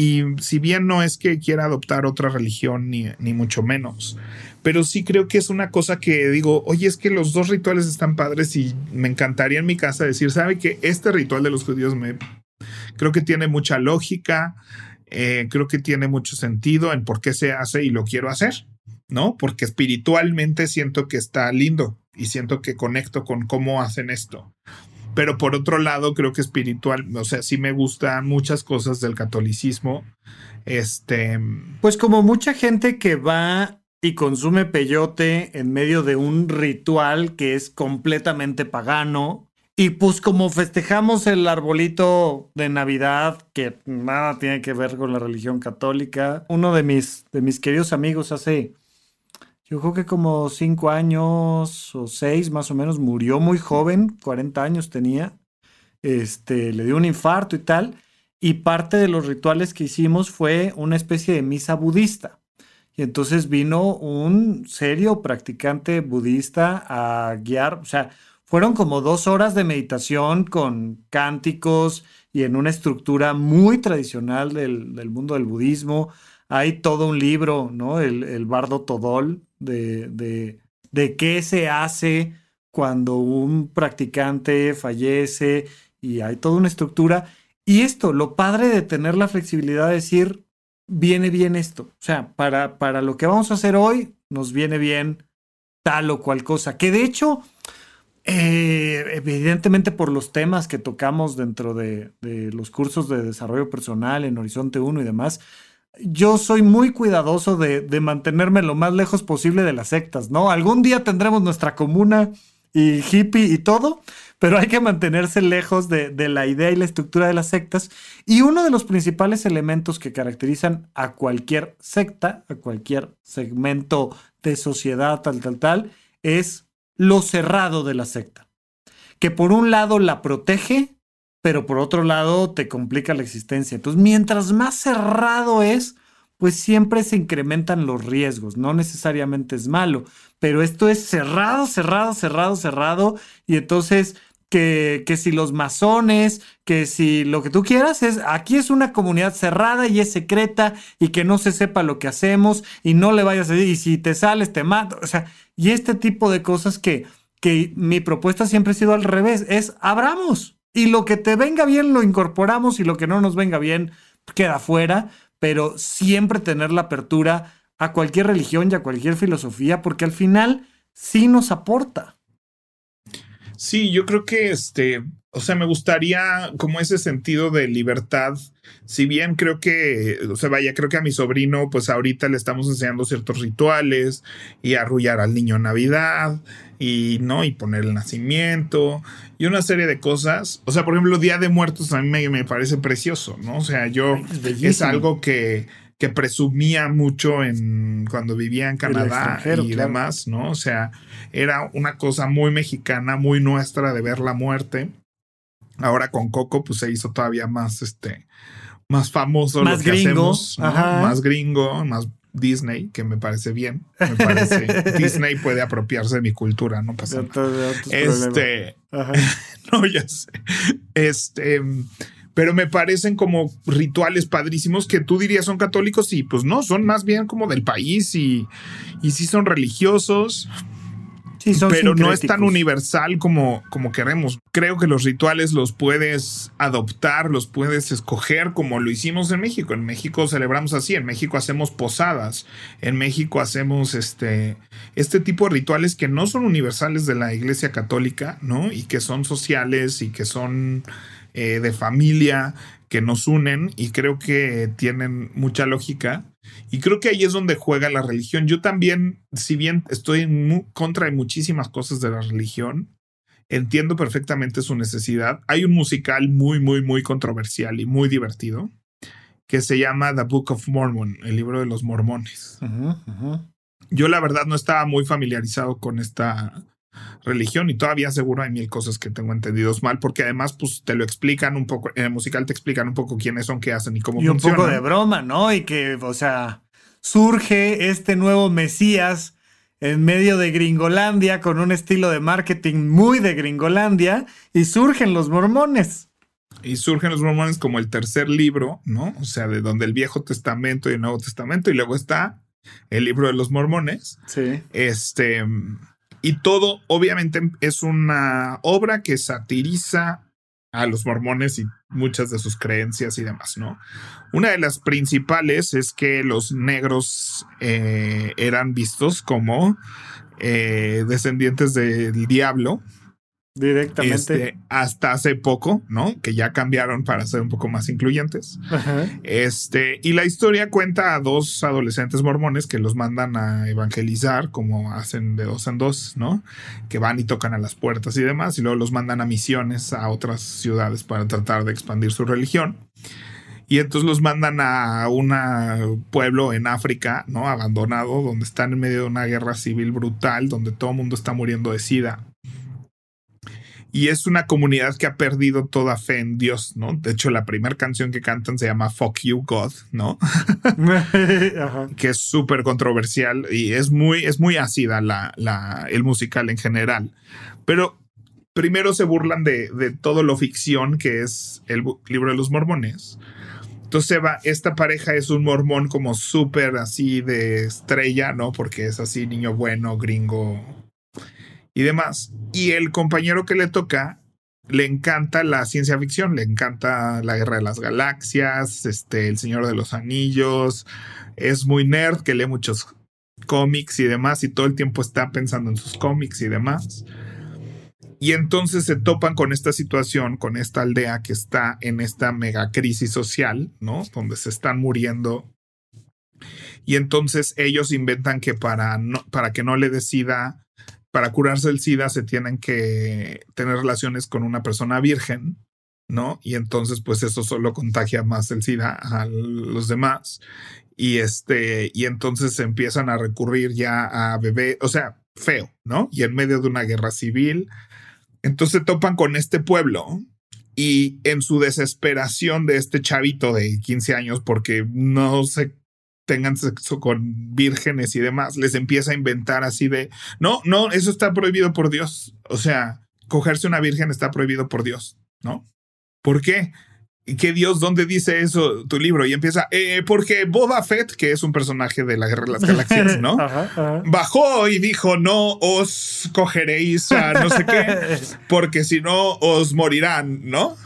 si bien no es que quiera adoptar otra religión, ni, ni mucho menos, pero sí creo que es una cosa que digo, oye, es que los dos rituales están padres y me encantaría en mi casa decir, sabe que este ritual de los judíos me creo que tiene mucha lógica, eh, creo que tiene mucho sentido en por qué se hace y lo quiero hacer, ¿no? Porque espiritualmente siento que está lindo y siento que conecto con cómo hacen esto. Pero por otro lado, creo que espiritual, o sea, sí me gustan muchas cosas del catolicismo. Este. Pues como mucha gente que va y consume peyote en medio de un ritual que es completamente pagano, y pues como festejamos el arbolito de Navidad, que nada tiene que ver con la religión católica, uno de mis, de mis queridos amigos hace, yo creo que como cinco años o seis más o menos, murió muy joven, 40 años tenía, este, le dio un infarto y tal, y parte de los rituales que hicimos fue una especie de misa budista. y entonces vino un serio practicante budista a guiar, o sea, fueron como dos horas de meditación con cánticos y en una estructura muy tradicional del, mundo del budismo. Hay todo un libro, ¿no? El, Bardo Todol, de, de, de qué se hace cuando un practicante fallece y hay toda una estructura. Y esto, lo padre de tener la flexibilidad de decir, viene bien esto. O sea, para, para lo que vamos a hacer hoy, nos viene bien tal o cual cosa. Que de hecho, eh, evidentemente por los temas que tocamos dentro de, los cursos de desarrollo personal en Horizonte 1 y demás, yo soy muy cuidadoso de, de, mantenerme lo más lejos posible de las sectas, ¿no? Algún día tendremos nuestra comuna y hippie y todo, pero hay que mantenerse lejos de, la idea y la estructura de las sectas. Y uno de los principales elementos que caracterizan a cualquier secta, a cualquier segmento de sociedad, tal, tal, tal, es lo cerrado de la secta. Que por un lado la protege, pero por otro lado te complica la existencia. Entonces, mientras más cerrado es, pues siempre se incrementan los riesgos. No necesariamente es malo, pero esto es cerrado, cerrado, cerrado, cerrado. Y entonces que, que, si los masones, que si lo que tú quieras es, aquí es una comunidad cerrada y es secreta y que no se sepa lo que hacemos y no le vayas a decir, y si te sales te mato, o sea, y este tipo de cosas que, que mi propuesta siempre ha sido al revés, es abramos y lo que te venga bien lo incorporamos y lo que no nos venga bien queda fuera, pero siempre tener la apertura a cualquier religión y a cualquier filosofía, porque al final sí nos aporta. Sí, yo creo que este, o sea, me gustaría como ese sentido de libertad. Si bien creo que, o sea, vaya, creo que a mi sobrino, pues ahorita le estamos enseñando ciertos rituales y arrullar al niño en Navidad y no, y poner el nacimiento y una serie de cosas. O sea, por ejemplo, Día de Muertos a mí me, me parece precioso, ¿no? O sea, yo es algo que que presumía mucho en cuando vivía en Canadá y demás, ¿no? O sea, era una cosa muy mexicana, muy nuestra de ver la muerte. Ahora con Coco, pues se hizo todavía más, este, más famoso más lo que gringo. hacemos, más gringo, más Disney, que me parece bien. Me parece Disney puede apropiarse de mi cultura, no pasa nada. Este, no, ya sé. Este, pero me parecen como rituales padrísimos que tú dirías son católicos y pues no, son más bien como del país y, y sí son religiosos. Sí, son pero no es tan universal como, como queremos. Creo que los rituales los puedes adoptar, los puedes escoger como lo hicimos en México. En México celebramos así, en México hacemos posadas, en México hacemos este, este tipo de rituales que no son universales de la Iglesia Católica, ¿no? Y que son sociales y que son eh, de familia que nos unen y creo que tienen mucha lógica. Y creo que ahí es donde juega la religión. Yo también, si bien estoy en contra de muchísimas cosas de la religión, entiendo perfectamente su necesidad. Hay un musical muy, muy, muy controversial y muy divertido que se llama The Book of Mormon, el libro de los mormones. Yo la verdad no estaba muy familiarizado con esta religión y todavía seguro hay mil cosas que tengo entendidos mal porque además pues te lo explican un poco, en el musical te explican un poco quiénes son, qué hacen y cómo y un poco de broma, ¿no? Y que, o sea, surge este nuevo Mesías en medio de Gringolandia con un estilo de marketing muy de Gringolandia y surgen los mormones. Y surgen los mormones como el tercer libro, ¿no? O sea, de donde el Viejo Testamento y el Nuevo Testamento y luego está el libro de los mormones. Sí. Este y todo, obviamente, es una obra que satiriza a los mormones y muchas de sus creencias y demás, ¿no? Una de las principales es que los negros eh, eran vistos como eh, descendientes del diablo, Directamente. Este, hasta hace poco, ¿no? Que ya cambiaron para ser un poco más incluyentes. Este, y la historia cuenta a dos adolescentes mormones que los mandan a evangelizar, como hacen de dos en dos, ¿no? Que van y tocan a las puertas y demás, y luego los mandan a misiones a otras ciudades para tratar de expandir su religión. Y entonces los mandan a un pueblo en África, ¿no? Abandonado, donde están en medio de una guerra civil brutal, donde todo el mundo está muriendo de sida y es una comunidad que ha perdido toda fe en Dios, ¿no? De hecho, la primera canción que cantan se llama Fuck You God, ¿no? que es súper controversial y es muy, es muy ácida la, la, el musical en general. Pero primero se burlan de, de todo lo ficción que es el libro de los mormones. Entonces va, esta pareja es un mormón como súper así de estrella, ¿no? Porque es así, niño bueno, gringo, y demás. Y el compañero que le toca le encanta la ciencia ficción, le encanta la guerra de las galaxias, este, el Señor de los Anillos, es muy nerd, que lee muchos cómics y demás, y todo el tiempo está pensando en sus cómics y demás. Y entonces se topan con esta situación, con esta aldea que está en esta mega crisis social, ¿no? Donde se están muriendo. Y entonces ellos inventan que para, para que no le decida para curarse el SIDA se tienen que tener relaciones con una persona virgen, ¿no? Y entonces, pues eso solo contagia más el SIDA a los demás. Y este, y entonces empiezan a recurrir ya a bebé, o sea, feo, ¿no? Y en medio de una guerra civil. Entonces topan con este pueblo y en su desesperación de este chavito de 15 años, porque no se tengan sexo con vírgenes y demás, les empieza a inventar así de, no, no, eso está prohibido por Dios. O sea, cogerse una virgen está prohibido por Dios, ¿no? ¿Por qué? ¿Qué Dios? ¿Dónde dice eso tu libro? Y empieza, eh, porque Boba Fett, que es un personaje de la Guerra de las Galaxias, ¿no? Bajó y dijo, no os cogeréis a no sé qué, porque si no os morirán, ¿no?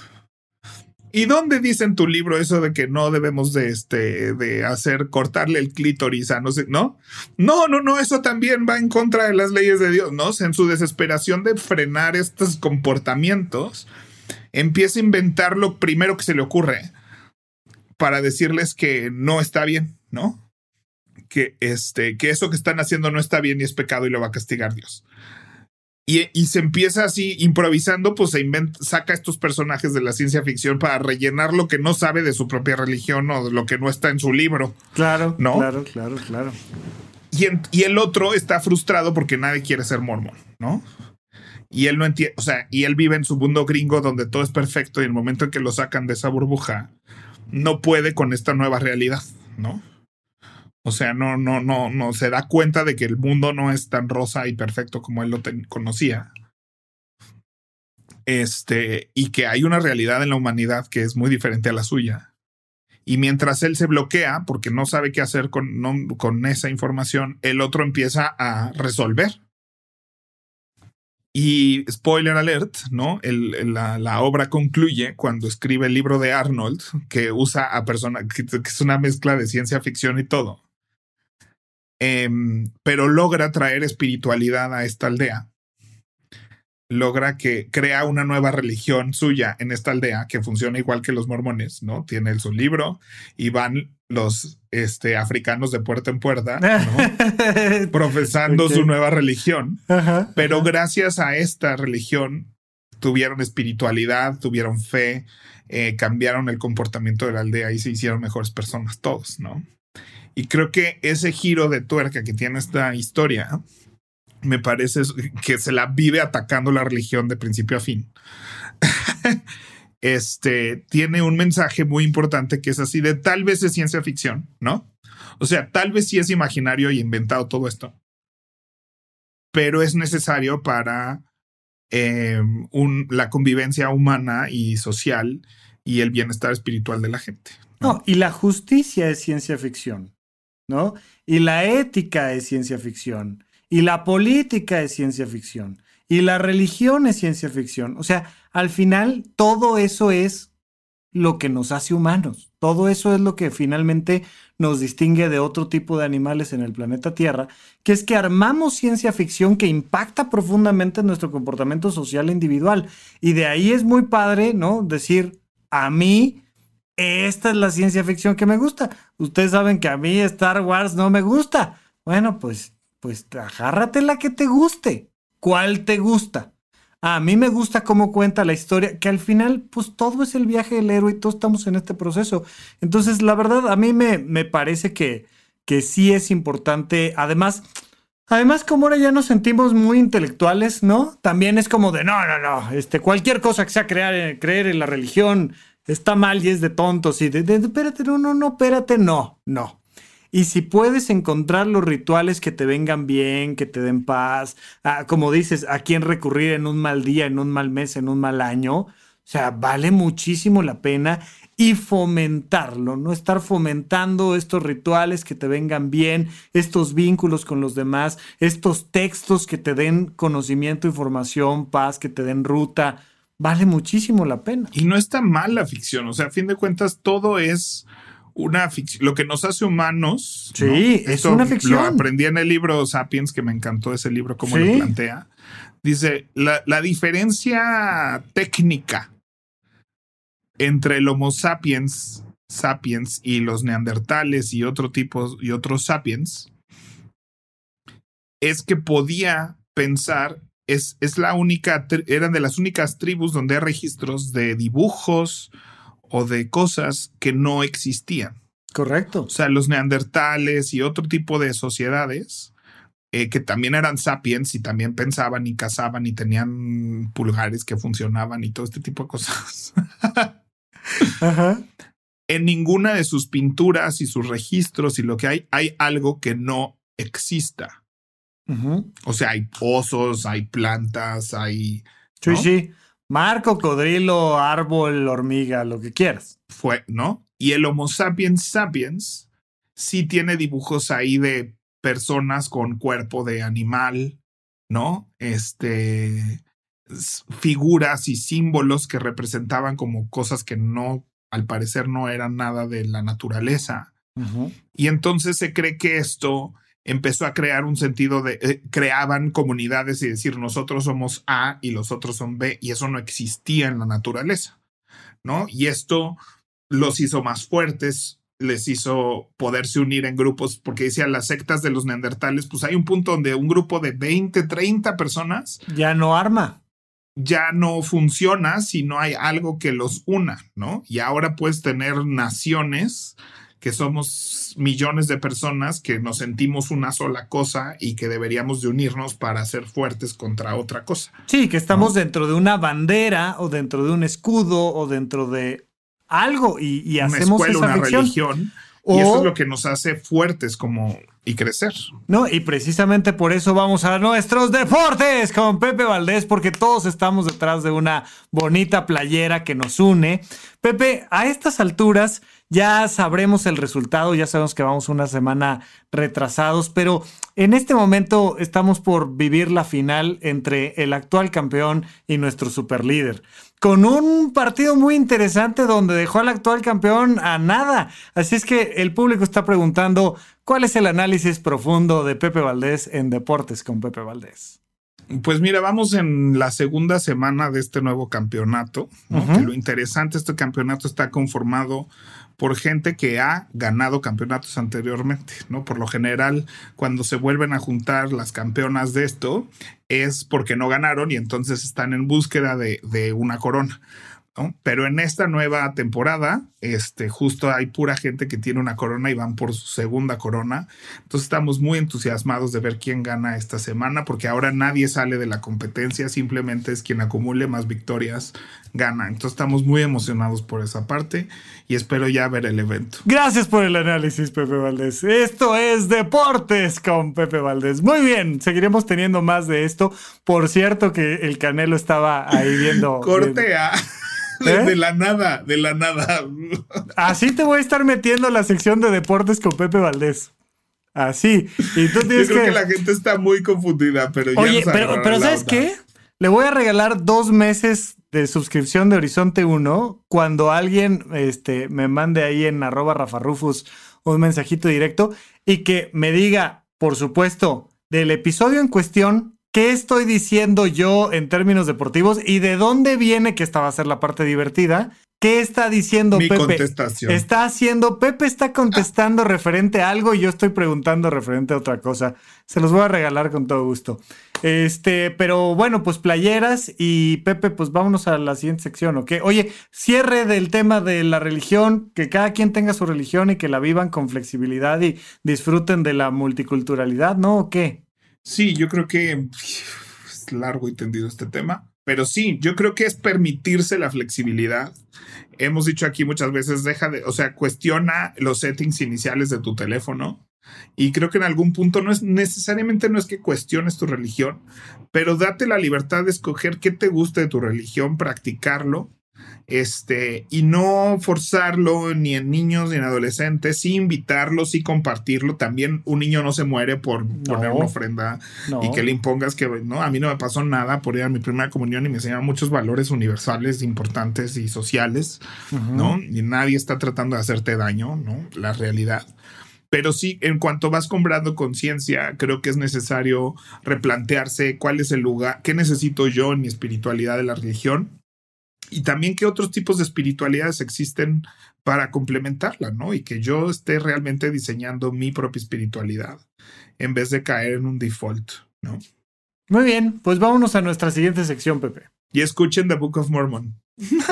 ¿Y dónde dice en tu libro eso de que no debemos de, este, de hacer, cortarle el clítoris a no sé, ¿no? No, no, no, eso también va en contra de las leyes de Dios, ¿no? En su desesperación de frenar estos comportamientos, empieza a inventar lo primero que se le ocurre para decirles que no está bien, ¿no? Que, este, que eso que están haciendo no está bien y es pecado y lo va a castigar Dios. Y, se empieza así improvisando, pues se inventa, saca estos personajes de la ciencia ficción para rellenar lo que no sabe de su propia religión o de lo que no está en su libro. Claro, ¿no? Claro, claro, claro. Y, y el otro está frustrado porque nadie quiere ser mormón, ¿no? Y él no entiende, o sea, y él vive en su mundo gringo donde todo es perfecto y el momento en que lo sacan de esa burbuja, no puede con esta nueva realidad, ¿no? O sea, no, no, no, no se da cuenta de que el mundo no es tan rosa y perfecto como él lo conocía. Este, y que hay una realidad en la humanidad que es muy diferente a la suya. Y mientras él se bloquea porque no sabe qué hacer con, con esa información, el otro empieza a resolver. Y spoiler alert, ¿no? El, la, obra concluye cuando escribe el libro de Arnold, que usa a personas, que es una mezcla de ciencia ficción y todo Em, pero logra traer espiritualidad a esta aldea. Logra que crea una nueva religión suya en esta aldea que funciona igual que los mormones, ¿no? Tiene su libro y van los este, africanos de puerta en puerta, profesando su nueva religión. pero gracias a esta religión tuvieron espiritualidad, tuvieron fe, eh, cambiaron el comportamiento de la aldea y se hicieron mejores personas todos, ¿no? Y creo que ese giro de tuerca que tiene esta historia me parece que se la vive atacando la religión de principio a fin. este tiene un mensaje muy importante que es así de tal vez es ciencia ficción, ¿no? O sea, tal vez sí es imaginario y inventado todo esto, pero es necesario para em, la convivencia humana y social y el bienestar espiritual de la gente. no, y la justicia es ciencia ficción. Y la ética es ciencia ficción, y la política es ciencia ficción, y la religión es ciencia ficción. O sea, al final todo eso es lo que nos hace humanos. Todo eso es lo que finalmente nos distingue de otro tipo de animales en el planeta Tierra, que es que armamos ciencia ficción que impacta profundamente en nuestro comportamiento social individual. Y de ahí es muy padre, ¿no? Decir, a mí esta es la ciencia ficción que me gusta. Ustedes saben que a mí Star Wars no me gusta. Bueno, pues, pues agárrate la que te guste. ¿Cuál te gusta? A mí me gusta cómo cuenta la historia, que al final, pues todo es el viaje del héroe y todos estamos en este proceso. Entonces, la verdad, a mí me, me parece que, que sí es importante. Además, Además, como ahora ya nos sentimos muy intelectuales, ¿no? También es como de, no, no, no, este, cualquier cosa que sea crear, creer en la religión está mal y es de tontos y de, de, espérate, no, no, no, espérate, no, no. Y si puedes encontrar los rituales que te vengan bien, que te den paz, como dices, a quién recurrir en un mal día, en un mal mes, en un mal año, o sea, vale muchísimo la pena y fomentarlo, no estar fomentando estos rituales que te vengan bien, estos vínculos con los demás, estos textos que te den conocimiento, información, paz, que te den ruta, vale muchísimo la pena. Y no está mal la ficción, o sea, a fin de cuentas todo es una ficción, lo que nos hace humanos. Sí, es una ficción. Lo aprendí en el libro Sapiens, que me encantó ese libro, como lo plantea. Dice, la, la diferencia técnica entre el Homo sapiens, sapiens y los neandertales y otro tipo y otros sapiens es que podía pensar es, es la única eran de las únicas tribus donde hay registros de dibujos o de cosas que no existían. Correcto. O sea, los neandertales y otro tipo de sociedades eh, que también eran sapiens y también pensaban y cazaban y tenían pulgares que funcionaban y todo este tipo de cosas. En ninguna de sus pinturas y sus registros y lo que hay, hay algo que no exista. O sea, hay pozos, hay plantas, hay. Sí, sí. Mar, cocodrilo, árbol, hormiga, lo que quieras. Fue, ¿no? Y el Homo sapiens sapiens sí tiene dibujos ahí de personas con cuerpo de animal, ¿no? Este figuras y símbolos que representaban como cosas que no, al parecer, no eran nada de la naturaleza. Y entonces se cree que esto empezó a crear un sentido de, eh, creaban comunidades y decir nosotros somos A y los otros son B y eso no existía en la naturaleza, ¿no? Y esto los hizo más fuertes, les hizo poderse unir en grupos, porque decían las sectas de los neandertales, pues hay un punto donde un grupo de 20, 30 personas ya no arma ya no funciona si no hay algo que los una, ¿no? Y ahora puedes tener naciones que somos millones de personas que nos sentimos una sola cosa y que deberíamos de unirnos para ser fuertes contra otra cosa. Sí, que estamos dentro de una bandera o dentro de un escudo o dentro de algo y, y una hacemos escuela, una religión. y eso es lo que nos hace fuertes como y crecer. No, y precisamente por eso vamos a nuestros deportes con Pepe Valdés, porque todos estamos detrás de una bonita playera que nos une. Pepe, a estas alturas ya sabremos el resultado, ya sabemos que vamos una semana retrasados, pero en este momento estamos por vivir la final entre el actual campeón y nuestro superlíder con un partido muy interesante donde dejó al actual campeón a nada. Así es que el público está preguntando cuál es el análisis profundo de Pepe Valdés en Deportes con Pepe Valdés. Pues mira, vamos en la segunda semana de este nuevo campeonato. lo interesante, este campeonato está conformado por gente que ha ganado campeonatos anteriormente, ¿no? Por lo general, cuando se vuelven a juntar las campeonas de esto, es porque no ganaron y entonces están en búsqueda de, de una corona. Pero en esta nueva temporada, este, justo hay pura gente que tiene una corona y van por su segunda corona. Entonces estamos muy entusiasmados de ver quién gana esta semana, porque ahora nadie sale de la competencia, simplemente es quien acumule más victorias gana. Entonces estamos muy emocionados por esa parte y espero ya ver el evento. Gracias por el análisis, Pepe Valdés. Esto es Deportes con Pepe Valdés. Muy bien, seguiremos teniendo más de esto. Por cierto que el Canelo estaba ahí viendo... Cortea. ¿Eh? De la nada, de la nada. Así te voy a estar metiendo la sección de deportes con Pepe Valdés. Así. Y tú tienes Yo creo que... la gente está muy confundida, pero Oye, pero, pero ¿sabes qué? Le voy a regalar dos meses de suscripción de Horizonte 1 cuando alguien este, me mande ahí en arroba rafarrufus un mensajito directo y que me diga, por supuesto, del episodio en cuestión, ¿Qué estoy diciendo yo en términos deportivos y de dónde viene que esta va a ser la parte divertida? ¿Qué está diciendo Mi Pepe? Contestación. Está haciendo, Pepe está contestando referente a algo y yo estoy preguntando referente a otra cosa. Se los voy a regalar con todo gusto. Este, pero bueno, pues playeras y Pepe, pues vámonos a la siguiente sección, ¿ok? Oye, cierre del tema de la religión, que cada quien tenga su religión y que la vivan con flexibilidad y disfruten de la multiculturalidad, ¿no? ¿O qué? Sí, yo creo que es largo y tendido este tema, pero sí, yo creo que es permitirse la flexibilidad. Hemos dicho aquí muchas veces, deja de, o sea, cuestiona los settings iniciales de tu teléfono. Y creo que en algún punto no es necesariamente no es que cuestiones tu religión, pero date la libertad de escoger qué te gusta de tu religión, practicarlo este, y no forzarlo ni en niños ni en adolescentes, sí invitarlo, sí compartirlo. También un niño no se muere por poner una ofrenda y que le impongas que, no, a mí no me pasó nada por ir a mi primera comunión y me enseñaron muchos valores universales importantes y sociales, ¿no? Y nadie está tratando de hacerte daño, ¿no? La realidad. Pero sí, en cuanto vas comprando conciencia, creo que es necesario replantearse cuál es el lugar, qué necesito yo en mi espiritualidad de la religión y también qué otros tipos de espiritualidades existen para complementarla, ¿no? Y que yo esté realmente diseñando mi propia espiritualidad en vez de caer en un default, ¿no? Muy bien, pues vámonos a nuestra siguiente sección, Pepe. Y escuchen The Book of Mormon.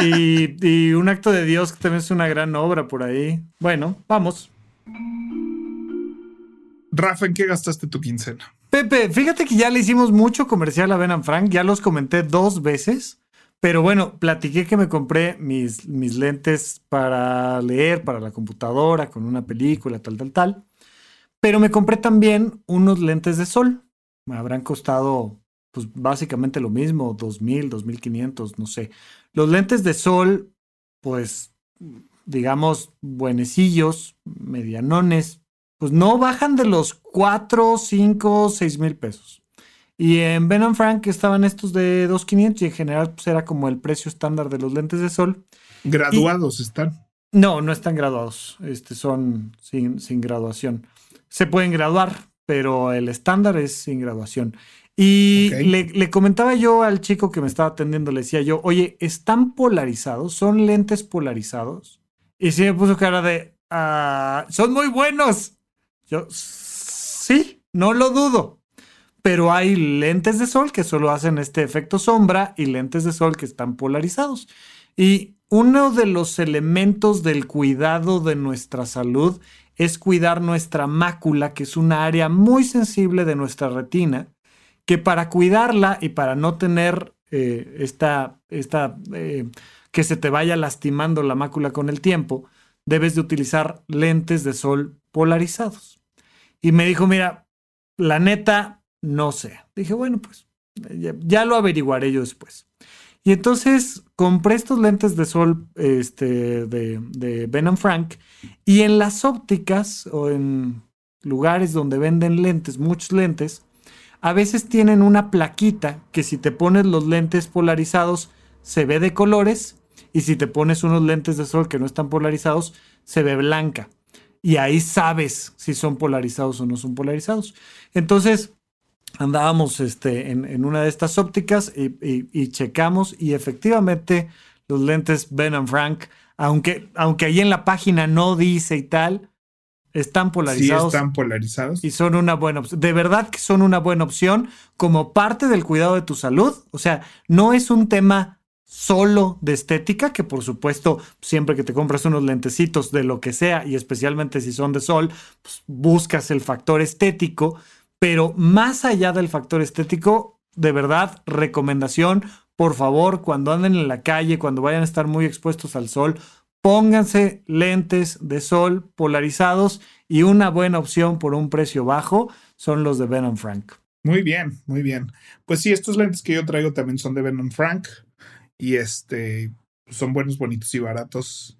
Y, y un acto de Dios que también es una gran obra por ahí. Bueno, vamos. Rafa, ¿en qué gastaste tu quincena? Pepe, fíjate que ya le hicimos mucho comercial a Ben Frank, ya los comenté dos veces. Pero bueno, platiqué que me compré mis, mis lentes para leer, para la computadora, con una película, tal, tal, tal. Pero me compré también unos lentes de sol. Me habrán costado, pues básicamente lo mismo, 2000, 2500, no sé. Los lentes de sol, pues, digamos, buenecillos, medianones, pues no bajan de los 4, 5, 6 mil pesos. Y en Ben Frank estaban estos de 2.500 y en general pues, era como el precio estándar de los lentes de sol. ¿Graduados están? No, no están graduados. Este, son sin, sin graduación. Se pueden graduar, pero el estándar es sin graduación. Y le, comentaba yo al chico que me estaba atendiendo, le decía yo, oye, ¿están polarizados? ¿Son lentes polarizados? Y sí me puso cara de, ah, son muy buenos. Yo, sí, no lo dudo pero hay lentes de sol que solo hacen este efecto sombra y lentes de sol que están polarizados. Y uno de los elementos del cuidado de nuestra salud es cuidar nuestra mácula, que es una área muy sensible de nuestra retina, que para cuidarla y para no tener eh, esta, esta eh, que se te vaya lastimando la mácula con el tiempo, debes de utilizar lentes de sol polarizados. Y me dijo, mira, la neta, no sé. Dije, bueno, pues ya, lo averiguaré yo después. Y entonces compré estos lentes de sol este, de, de Ben Frank y en las ópticas o en lugares donde venden lentes, muchos lentes, a veces tienen una plaquita que si te pones los lentes polarizados se ve de colores y si te pones unos lentes de sol que no están polarizados se ve blanca. Y ahí sabes si son polarizados o no son polarizados. Entonces, andábamos este, en, una de estas ópticas y, checamos y efectivamente los lentes Ben Frank, aunque, aunque ahí en la página no dice y tal, están polarizados. Sí, están polarizados. Y son una buena opción. De verdad que son una buena opción como parte del cuidado de tu salud. O sea, no es un tema solo de estética, que por supuesto, siempre que te compras unos lentecitos de lo que sea, y especialmente si son de sol, pues buscas el factor estético, pero más allá del factor estético, de verdad, recomendación, por favor, cuando anden en la calle, cuando vayan a estar muy expuestos al sol, pónganse lentes de sol polarizados y una buena opción por un precio bajo son los de Venom Frank. Muy bien, muy bien. Pues sí, estos lentes que yo traigo también son de Venom Frank y este son buenos, bonitos y baratos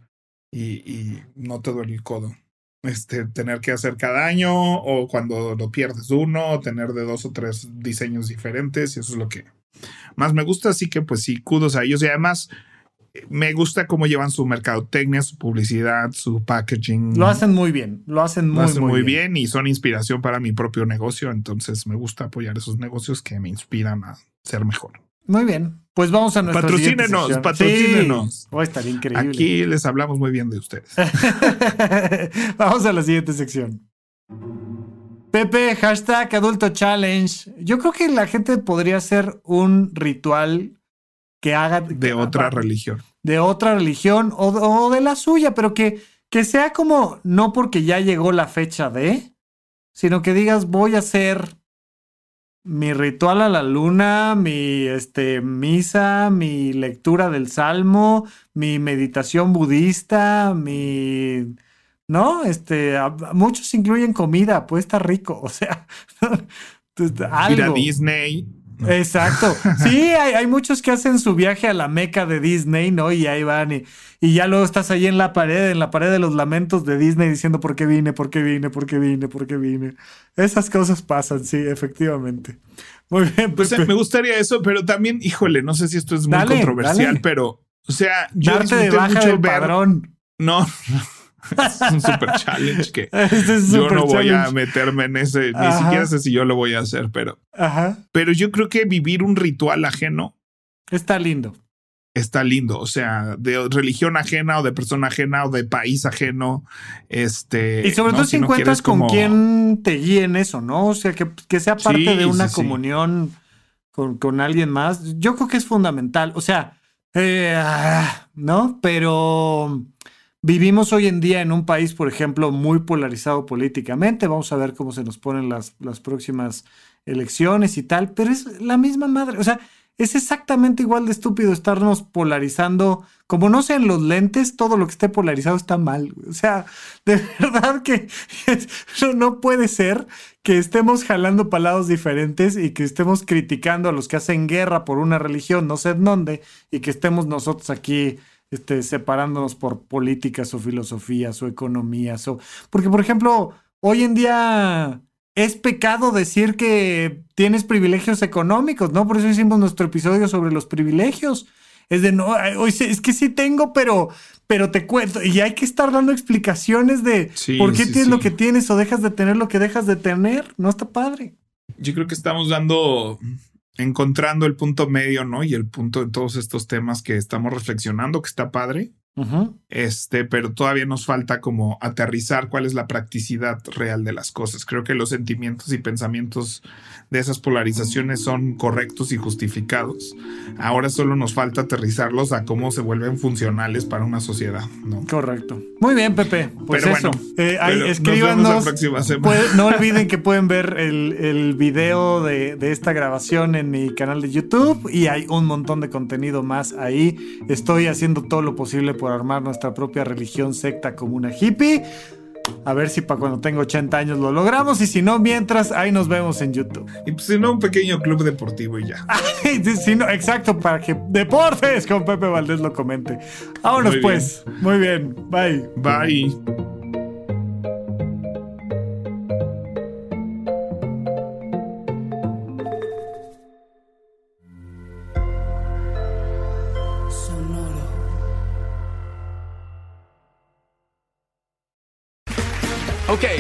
y, y no te duele el codo este, tener que hacer cada año o cuando lo pierdes uno, tener de dos o tres diseños diferentes y eso es lo que más me gusta, así que pues sí, kudos a ellos y además me gusta cómo llevan su mercadotecnia, su publicidad, su packaging. Lo hacen muy bien, lo hacen muy, muy, bien. y son inspiración para mi propio negocio, entonces me gusta apoyar esos negocios que me inspiran a ser mejor. Muy bien. Pues vamos a nuestra Patrocínenos, patrocínenos. Sí. Va a estar increíble. Aquí les hablamos muy bien de ustedes. vamos a la siguiente sección. Pepe, hashtag adulto challenge. Yo creo que la gente podría hacer un ritual que haga... De otra religión. De otra religión o, o, de la suya, pero que, que sea como, no porque ya llegó la fecha de, sino que digas voy a hacer mi ritual a la luna, mi este, misa, mi lectura del salmo, mi meditación budista, mi... ¿No? Este, muchos incluyen comida, puede estar rico, o sea, algo. Disney. Exacto. Sí, hay, muchos que hacen su viaje a la meca de Disney, ¿no? Y ahí van y, y, ya luego estás ahí en la pared, en la pared de los lamentos de Disney diciendo por qué vine, por qué vine, por qué vine, por qué vine. Esas cosas pasan, sí, efectivamente. Muy bien. Pues me gustaría eso, pero también, híjole, no sé si esto es muy controversial, pero, o sea, yo Darte de baja del padrón. No, es un super challenge que yo no voy a meterme en ese, ni siquiera sé si yo lo voy a hacer, pero. Pero yo creo que vivir un ritual ajeno. Está lindo. Está lindo. O sea, de religión ajena o de persona ajena o de país ajeno. Este. Y sobre todo si, encuentras con quien te guíe en eso, ¿no? O sea, que, que sea parte de una comunión Con, con, alguien más. Yo creo que es fundamental. O sea, eh, ah, ¿no? Pero Vivimos hoy en día en un país, por ejemplo, muy polarizado políticamente. Vamos a ver cómo se nos ponen las, las próximas elecciones y tal, pero es la misma madre. O sea, es exactamente igual de estúpido estarnos polarizando. Como no sean los lentes, todo lo que esté polarizado está mal. O sea, de verdad que no puede ser que estemos jalando palados diferentes y que estemos criticando a los que hacen guerra por una religión, no sé en dónde, y que estemos nosotros aquí este, separándonos por políticas o filosofías o economías. O, porque, por ejemplo, hoy en día es pecado decir que tienes privilegios económicos, ¿no? Por eso hicimos nuestro episodio sobre los privilegios. Es de no, es que sí tengo, pero, pero te cuento. Y hay que estar dando explicaciones de por qué tienes lo que tienes o dejas de tener lo que dejas de tener. No está padre. Yo creo que estamos dando encontrando el punto medio, ¿no? Y el punto de todos estos temas que estamos reflexionando, que está padre. Este, pero todavía nos falta como aterrizar cuál es la practicidad real de las cosas. Creo que los sentimientos y pensamientos de esas polarizaciones son correctos y justificados. Ahora solo nos falta aterrizarlos a cómo se vuelven funcionales para una sociedad. ¿no? Correcto. Muy bien, Pepe. Pues pero eso. Bueno, eh, ahí, escríbanos. no olviden que pueden ver el, el video de, de esta grabación en mi canal de YouTube y hay un montón de contenido más ahí. Estoy haciendo todo lo posible por armar nuestra propia religión secta como una hippie. A ver si para cuando tengo 80 años lo logramos y si no, mientras ahí nos vemos en YouTube. Y pues si no, un pequeño club deportivo y ya. si no, exacto, para que Deportes con Pepe Valdés lo comente. Vámonos pues. Muy bien. Bye. Bye.